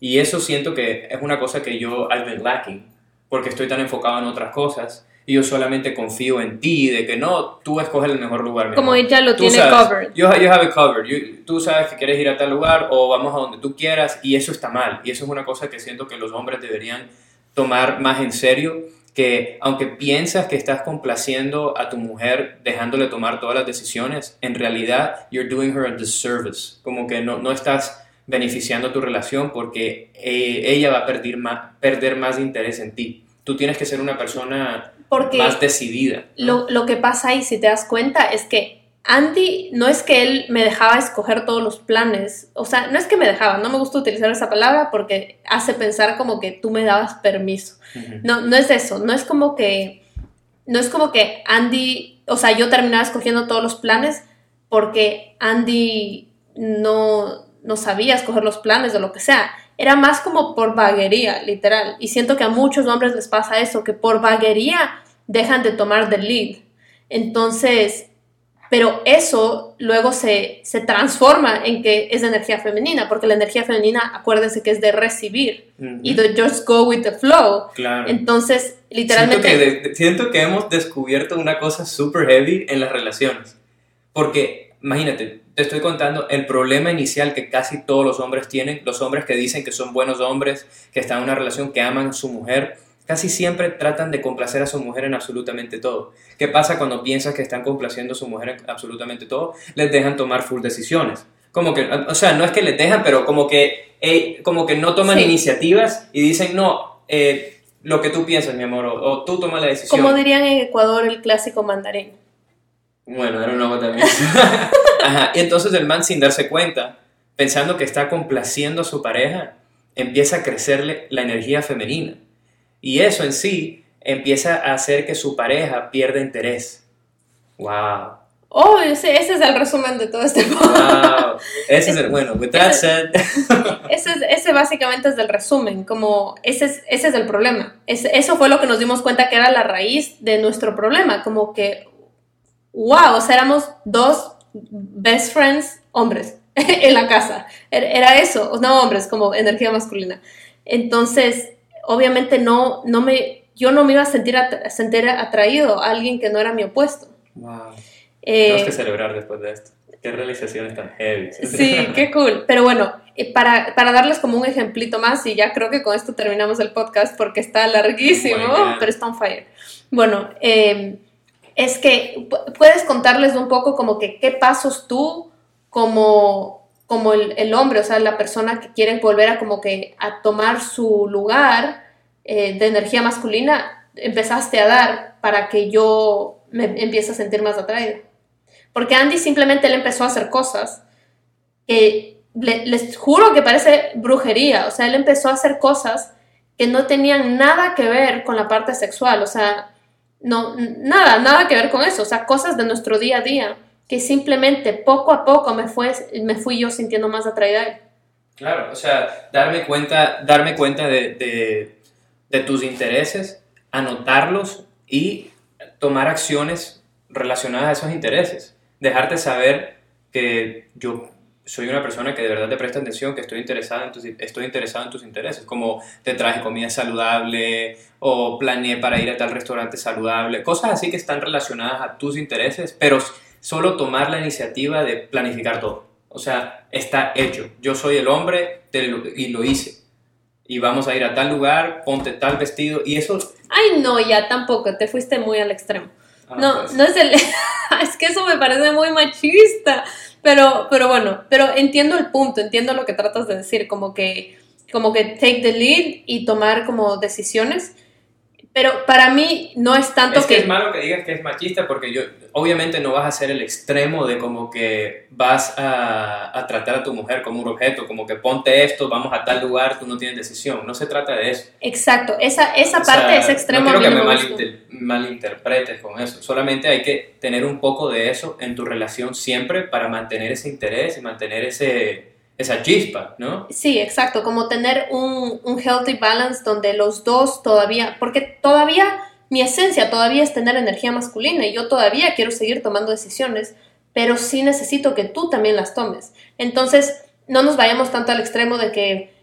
Y eso siento que es una cosa que yo I've been lacking, porque estoy tan enfocado en otras cosas y yo solamente confío en ti, de que no, tú escoges el mejor lugar. Como ella lo Tú tiene sabes, covered. You, you have it covered. You- tú sabes que quieres ir a tal lugar o vamos a donde tú quieras y eso está mal. Y eso es una cosa que siento que los hombres deberían tomar más en serio. Que aunque piensas que estás complaciendo a tu mujer dejándole tomar todas las decisiones, en realidad you're doing her a disservice. Como que no, no estás beneficiando tu relación porque eh, ella va a perder más, perder más interés en ti. Tú tienes que ser una persona Porque más decidida. ¿no? lo, lo que pasa ahí, si te das cuenta, es que Andy no es que él me dejaba escoger todos los planes, o sea, no es que me dejaba, no me gusta utilizar esa palabra porque hace pensar como que tú me dabas permiso. No, no es eso, no es como que, no es como que Andy, o sea, yo terminaba escogiendo todos los planes porque Andy no, no sabía escoger los planes o lo que sea. Era más como por vaguería, literal. Y siento que a muchos hombres les pasa eso, que por vaguería dejan de tomar the lead. Entonces, pero eso luego se, se transforma en que es energía femenina, porque la energía femenina, acuérdense que es de recibir y de just go with the flow. Claro. Entonces, Siento literalmente... que, de- siento que hemos descubierto una cosa super heavy en las relaciones. Porque, imagínate, te estoy contando el problema inicial que casi todos los hombres tienen. Los hombres que dicen que son buenos hombres, que están en una relación, que aman a su mujer, casi siempre tratan de complacer a su mujer en absolutamente todo. ¿Qué pasa cuando piensas que están complaciendo a su mujer en absolutamente todo? Les dejan tomar full decisiones. Como que, o sea, no es que les dejan, pero como que, como que no toman Sí. iniciativas y dicen, no, eh, lo que tú piensas, mi amor, o, o tú tomas la decisión. Como dirían en Ecuador el clásico mandarín. Bueno, era una también. Ajá. Y entonces el man, sin darse cuenta, pensando que está complaciendo a su pareja, empieza a crecerle la energía femenina. Y eso en sí empieza a hacer que su pareja pierda interés. ¡Wow! Oh, ese, ese es el resumen de todo este ¡Wow! Ese es el. Bueno, with that said. Ese, es- ese básicamente es el resumen, como ese es, ese es el problema. Ese- eso fue lo que nos dimos cuenta que era la raíz de nuestro problema, como que, wow, o sea, éramos dos best friends hombres en la casa. Era, era eso, no hombres, como energía masculina. Entonces, obviamente no, no me, yo no me iba a sentir, atra- sentir atraído a alguien que no era mi opuesto. ¡Wow! Eh, Tenemos que celebrar después de esto. Qué realizaciones tan heavy. Sí, qué cool. Pero bueno, eh, para, para darles como un ejemplito más, y ya creo que con esto terminamos el podcast porque está larguísimo, pero está on fire. Bueno, eh, es que pu- puedes contarles un poco como que qué pasos tú como, como el, el hombre, o sea, la persona que quiere volver a como que a tomar su lugar eh, de energía masculina, empezaste a dar para que yo me empiece a sentir más atraída. Porque Andy simplemente él empezó a hacer cosas que le- les juro que parece brujería. O sea, él empezó a hacer cosas que no tenían nada que ver con la parte sexual. O sea, no, nada, nada que ver con eso. O sea, cosas de nuestro día a día que simplemente poco a poco me, fue, me fui yo sintiendo más atraída a él. Claro, o sea, darme cuenta, darme cuenta de, de- tus intereses, anotarlos y tomar acciones relacionadas a esos intereses. Dejarte saber que yo soy una persona que de verdad te presta atención, que estoy, interesada en tus, estoy interesado en tus intereses, como te traje comida saludable o planeé para ir a tal restaurante saludable, cosas así que están relacionadas a tus intereses, pero solo tomar la iniciativa de planificar todo. O sea, está hecho. Yo soy el hombre lo- y lo hice. Y vamos a ir a tal lugar, ponte tal vestido y eso... Ay, no, ya tampoco, te fuiste muy al extremo. ah, No, pues, no es el... es que eso me parece muy machista. Pero, pero bueno, pero entiendo el punto, entiendo lo que tratas de decir, como que, como que take the lead y tomar como decisiones. Pero para mí no es tanto Es que que... es malo que digas que es machista porque yo, obviamente no vas a hacer el extremo de como que vas a, a, tratar a tu mujer como un objeto, como que ponte esto, vamos a tal lugar, tú no tienes decisión. No se trata de eso. Exacto, esa, esa parte, ese extremo. No quiero que me, malinter, malinterpretes con eso. Solamente hay que tener un poco de eso en tu relación siempre para mantener ese interés y mantener ese, esa chispa, ¿no? Sí, exacto, como tener un, un healthy balance donde los dos todavía, porque todavía mi esencia todavía es tener energía masculina y yo todavía quiero seguir tomando decisiones, pero sí necesito que tú también las tomes. Entonces, no nos vayamos tanto al extremo de que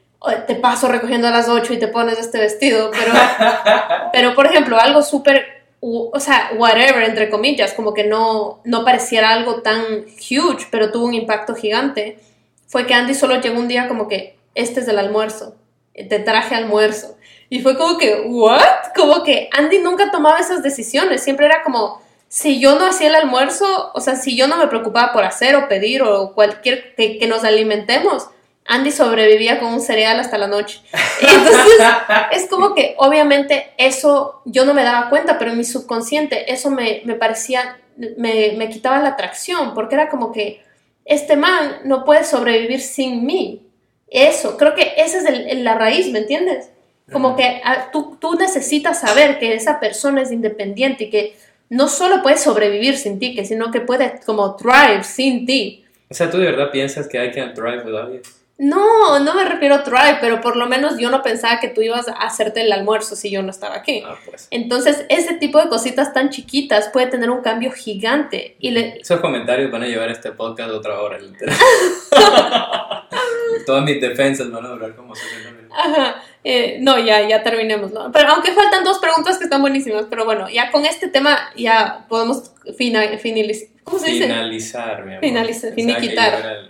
te paso recogiendo a las 8 y te pones este vestido, pero, pero por ejemplo, algo súper, o sea, whatever, entre comillas, como que no, no pareciera algo tan huge, pero tuvo un impacto gigante, fue que Andy solo llegó un día como que, este es el almuerzo, te traje almuerzo. Y fue como que, ¿what? Como que Andy nunca tomaba esas decisiones, siempre era como, si yo no hacía el almuerzo, o sea, si yo no me preocupaba por hacer o pedir o cualquier que, que nos alimentemos, Andy sobrevivía con un cereal hasta la noche. Entonces, es como que obviamente eso yo no me daba cuenta, pero en mi subconsciente eso me, me parecía, me, me, quitaba la atracción, porque era como que este man no puede sobrevivir sin mí. Eso, creo que esa es el, la raíz, ¿me entiendes? Como que ah, tú, tú necesitas saber que esa persona es independiente y que no solo puede sobrevivir sin ti, que sino que puede como thrive sin ti. O sea, ¿tú de verdad piensas que hay que thrive without you? No, no me refiero a thrive, pero por lo menos yo no pensaba que tú ibas a hacerte el almuerzo si yo no estaba aquí. Ah, pues. Entonces, ese tipo de cositas tan chiquitas puede tener un cambio gigante. Y le... Esos comentarios van a llevar este podcast otra hora, literal. Todas mis defensas van a durar como 60 minutos. Ajá. Eh, no, ya, ya terminemos. ¿no? Pero aunque faltan dos preguntas que están buenísimas, pero bueno, ya con este tema ya podemos fina, finalizar. ¿Cómo se dice? Finalizar, mi amor. Finalizar, finiquitar.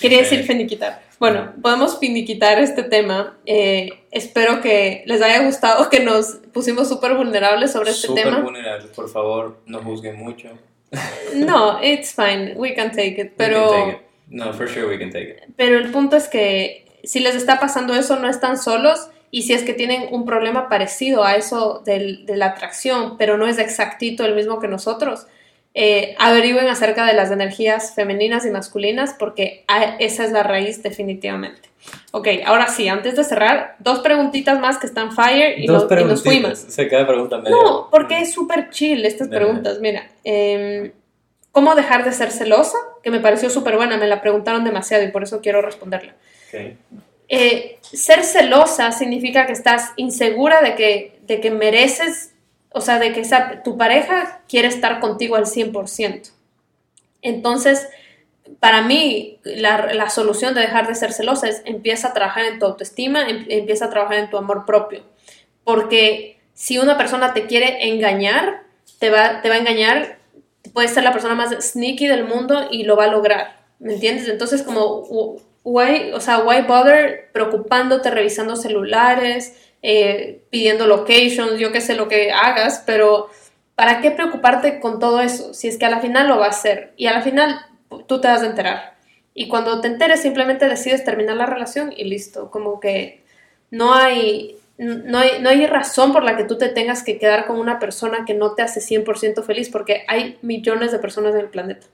Quería decir finiquitar. Bueno, podemos finiquitar este tema. Eh, espero que les haya gustado, que nos pusimos súper vulnerables sobre este tema. Súper vulnerables, por favor, no juzguen mucho. no, it's fine, we can take it, pero... No, for sure we can take it. Pero el punto es que si les está pasando eso, no están solos. Y si es que tienen un problema parecido a eso de la atracción, pero no es exactito el mismo que nosotros, eh, averigüen acerca de las energías femeninas y masculinas porque esa es la raíz definitivamente. Ok, ahora sí, antes de cerrar, dos preguntitas más que están fire y, nos, y nos, fuimos. Se queda pregunta No, porque es súper chill estas preguntas. Mira, eh, ¿cómo dejar de ser celosa? Que me pareció súper buena, me la preguntaron demasiado y por eso quiero responderla. Eh, ser celosa significa que estás insegura de que, de que mereces, o sea, de que tu pareja quiere estar contigo al 100%. Entonces, para mí, la, solución de dejar de ser celosa es empieza a trabajar en tu autoestima, em, empieza a trabajar en tu amor propio. Porque si una persona te quiere engañar, te va, te va a engañar, puede ser la persona más sneaky del mundo y lo va a lograr. ¿Me entiendes? Entonces, como why, o sea, why bother preocupándote, revisando celulares, eh, pidiendo locations, yo qué sé lo que hagas, pero ¿para qué preocuparte con todo eso? Si es que a la final lo va a hacer y a la final tú te vas a enterar. Y cuando te enteres simplemente decides terminar la relación y listo, como que no hay, no hay, no hay razón por la que tú te tengas que quedar con una persona que no te hace 100% feliz porque hay millones de personas en el planeta.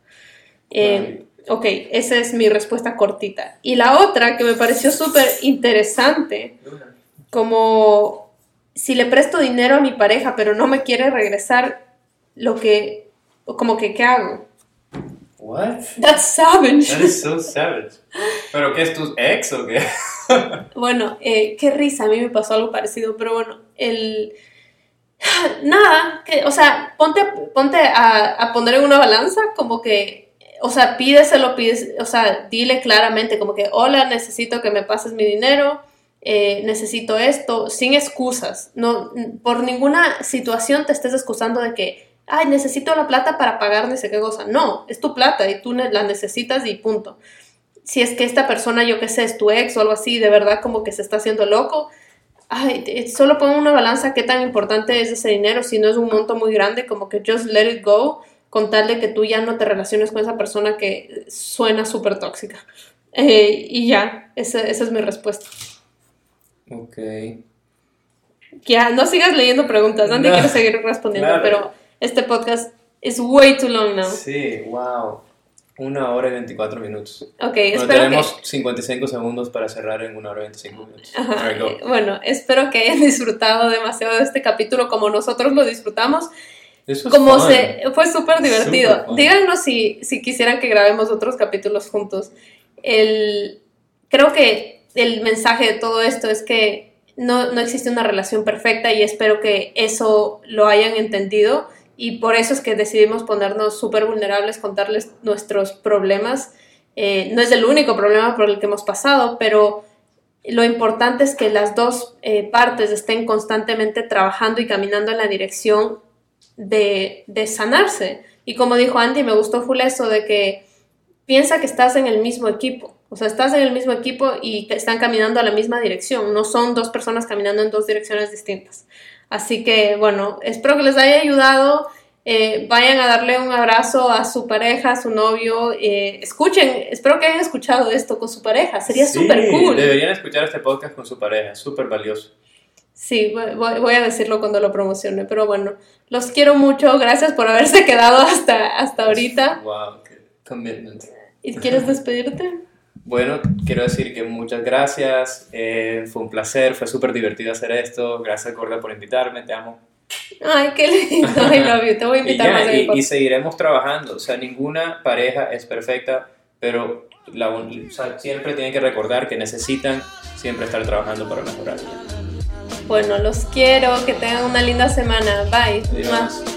Eh, Ok, esa es mi respuesta cortita. Y la otra que me pareció súper interesante, como si le presto dinero a mi pareja pero no me quiere regresar, lo que, como que, ¿qué hago? What? That's savage. That is so savage. ¿Pero qué es tu ex o qué? bueno, eh, qué risa, a mí me pasó algo parecido, pero bueno, el... Nada, que, o sea, ponte, ponte a, a poner en una balanza como que o sea, pídeselo, pides, o sea, dile claramente como que, hola, necesito que me pases mi dinero, eh, necesito esto, sin excusas. No, por ninguna situación te estés excusando de que, ay, necesito la plata para pagar no sé qué cosa. No, es tu plata y tú la necesitas y punto. Si es que esta persona, yo qué sé, es tu ex o algo así, de verdad como que se está haciendo loco, ay, solo pon una balanza qué tan importante es ese dinero, si no es un monto muy grande, como que just let it go con tal de que tú ya no te relaciones con esa persona que suena súper tóxica. Eh, y ya, esa, es mi respuesta. Ok. Ya, no sigas leyendo preguntas, Andy quiero seguir respondiendo, pero este podcast It's way too long now. Sí, wow. Una hora y 24 minutos. Ok, Bueno, espero tenemos que... 55 segundos para cerrar en una hora y 25 minutos. Ajá, eh, bueno, espero que hayan disfrutado demasiado de este capítulo como nosotros lo disfrutamos. This was Como fun. se fue súper divertido. Díganos si, si quisieran que grabemos otros capítulos juntos. El, creo que el mensaje de todo esto es que no, no existe una relación perfecta y espero que eso lo hayan entendido y por eso es que decidimos ponernos súper vulnerables, contarles nuestros problemas. Eh, no es el único problema por el que hemos pasado, pero lo importante es que las dos eh, partes estén constantemente trabajando y caminando en la dirección de, de sanarse. Y como dijo Andy, me gustó full eso de que piensa que estás en el mismo equipo. O sea, estás en el mismo equipo y que están caminando a la misma dirección. No son dos personas caminando en dos direcciones distintas. Así que, bueno, espero que les haya ayudado. Eh, vayan a darle un abrazo a su pareja, a su novio. eh, escuchen, espero que hayan escuchado esto con su pareja. Sería Sí, súper cool. Deberían escuchar este podcast con su pareja, súper valioso. Sí, voy, voy- a decirlo cuando lo promocione, pero bueno, los quiero mucho, gracias por haberse quedado hasta, hasta ahorita. Wow, qué commitment. ¿Y quieres despedirte? Bueno, quiero decir que muchas gracias, eh, fue un placer, fue súper divertido hacer esto, gracias Gorda por invitarme, te amo. Ay, qué lindo, I love you, te voy a Y, invitar ya, más a y- y seguiremos trabajando, o sea, ninguna pareja es perfecta, pero la o sea, siempre tienen que recordar que necesitan siempre estar trabajando para mejorar. Bueno, los quiero, que tengan una linda semana, bye. Adiós.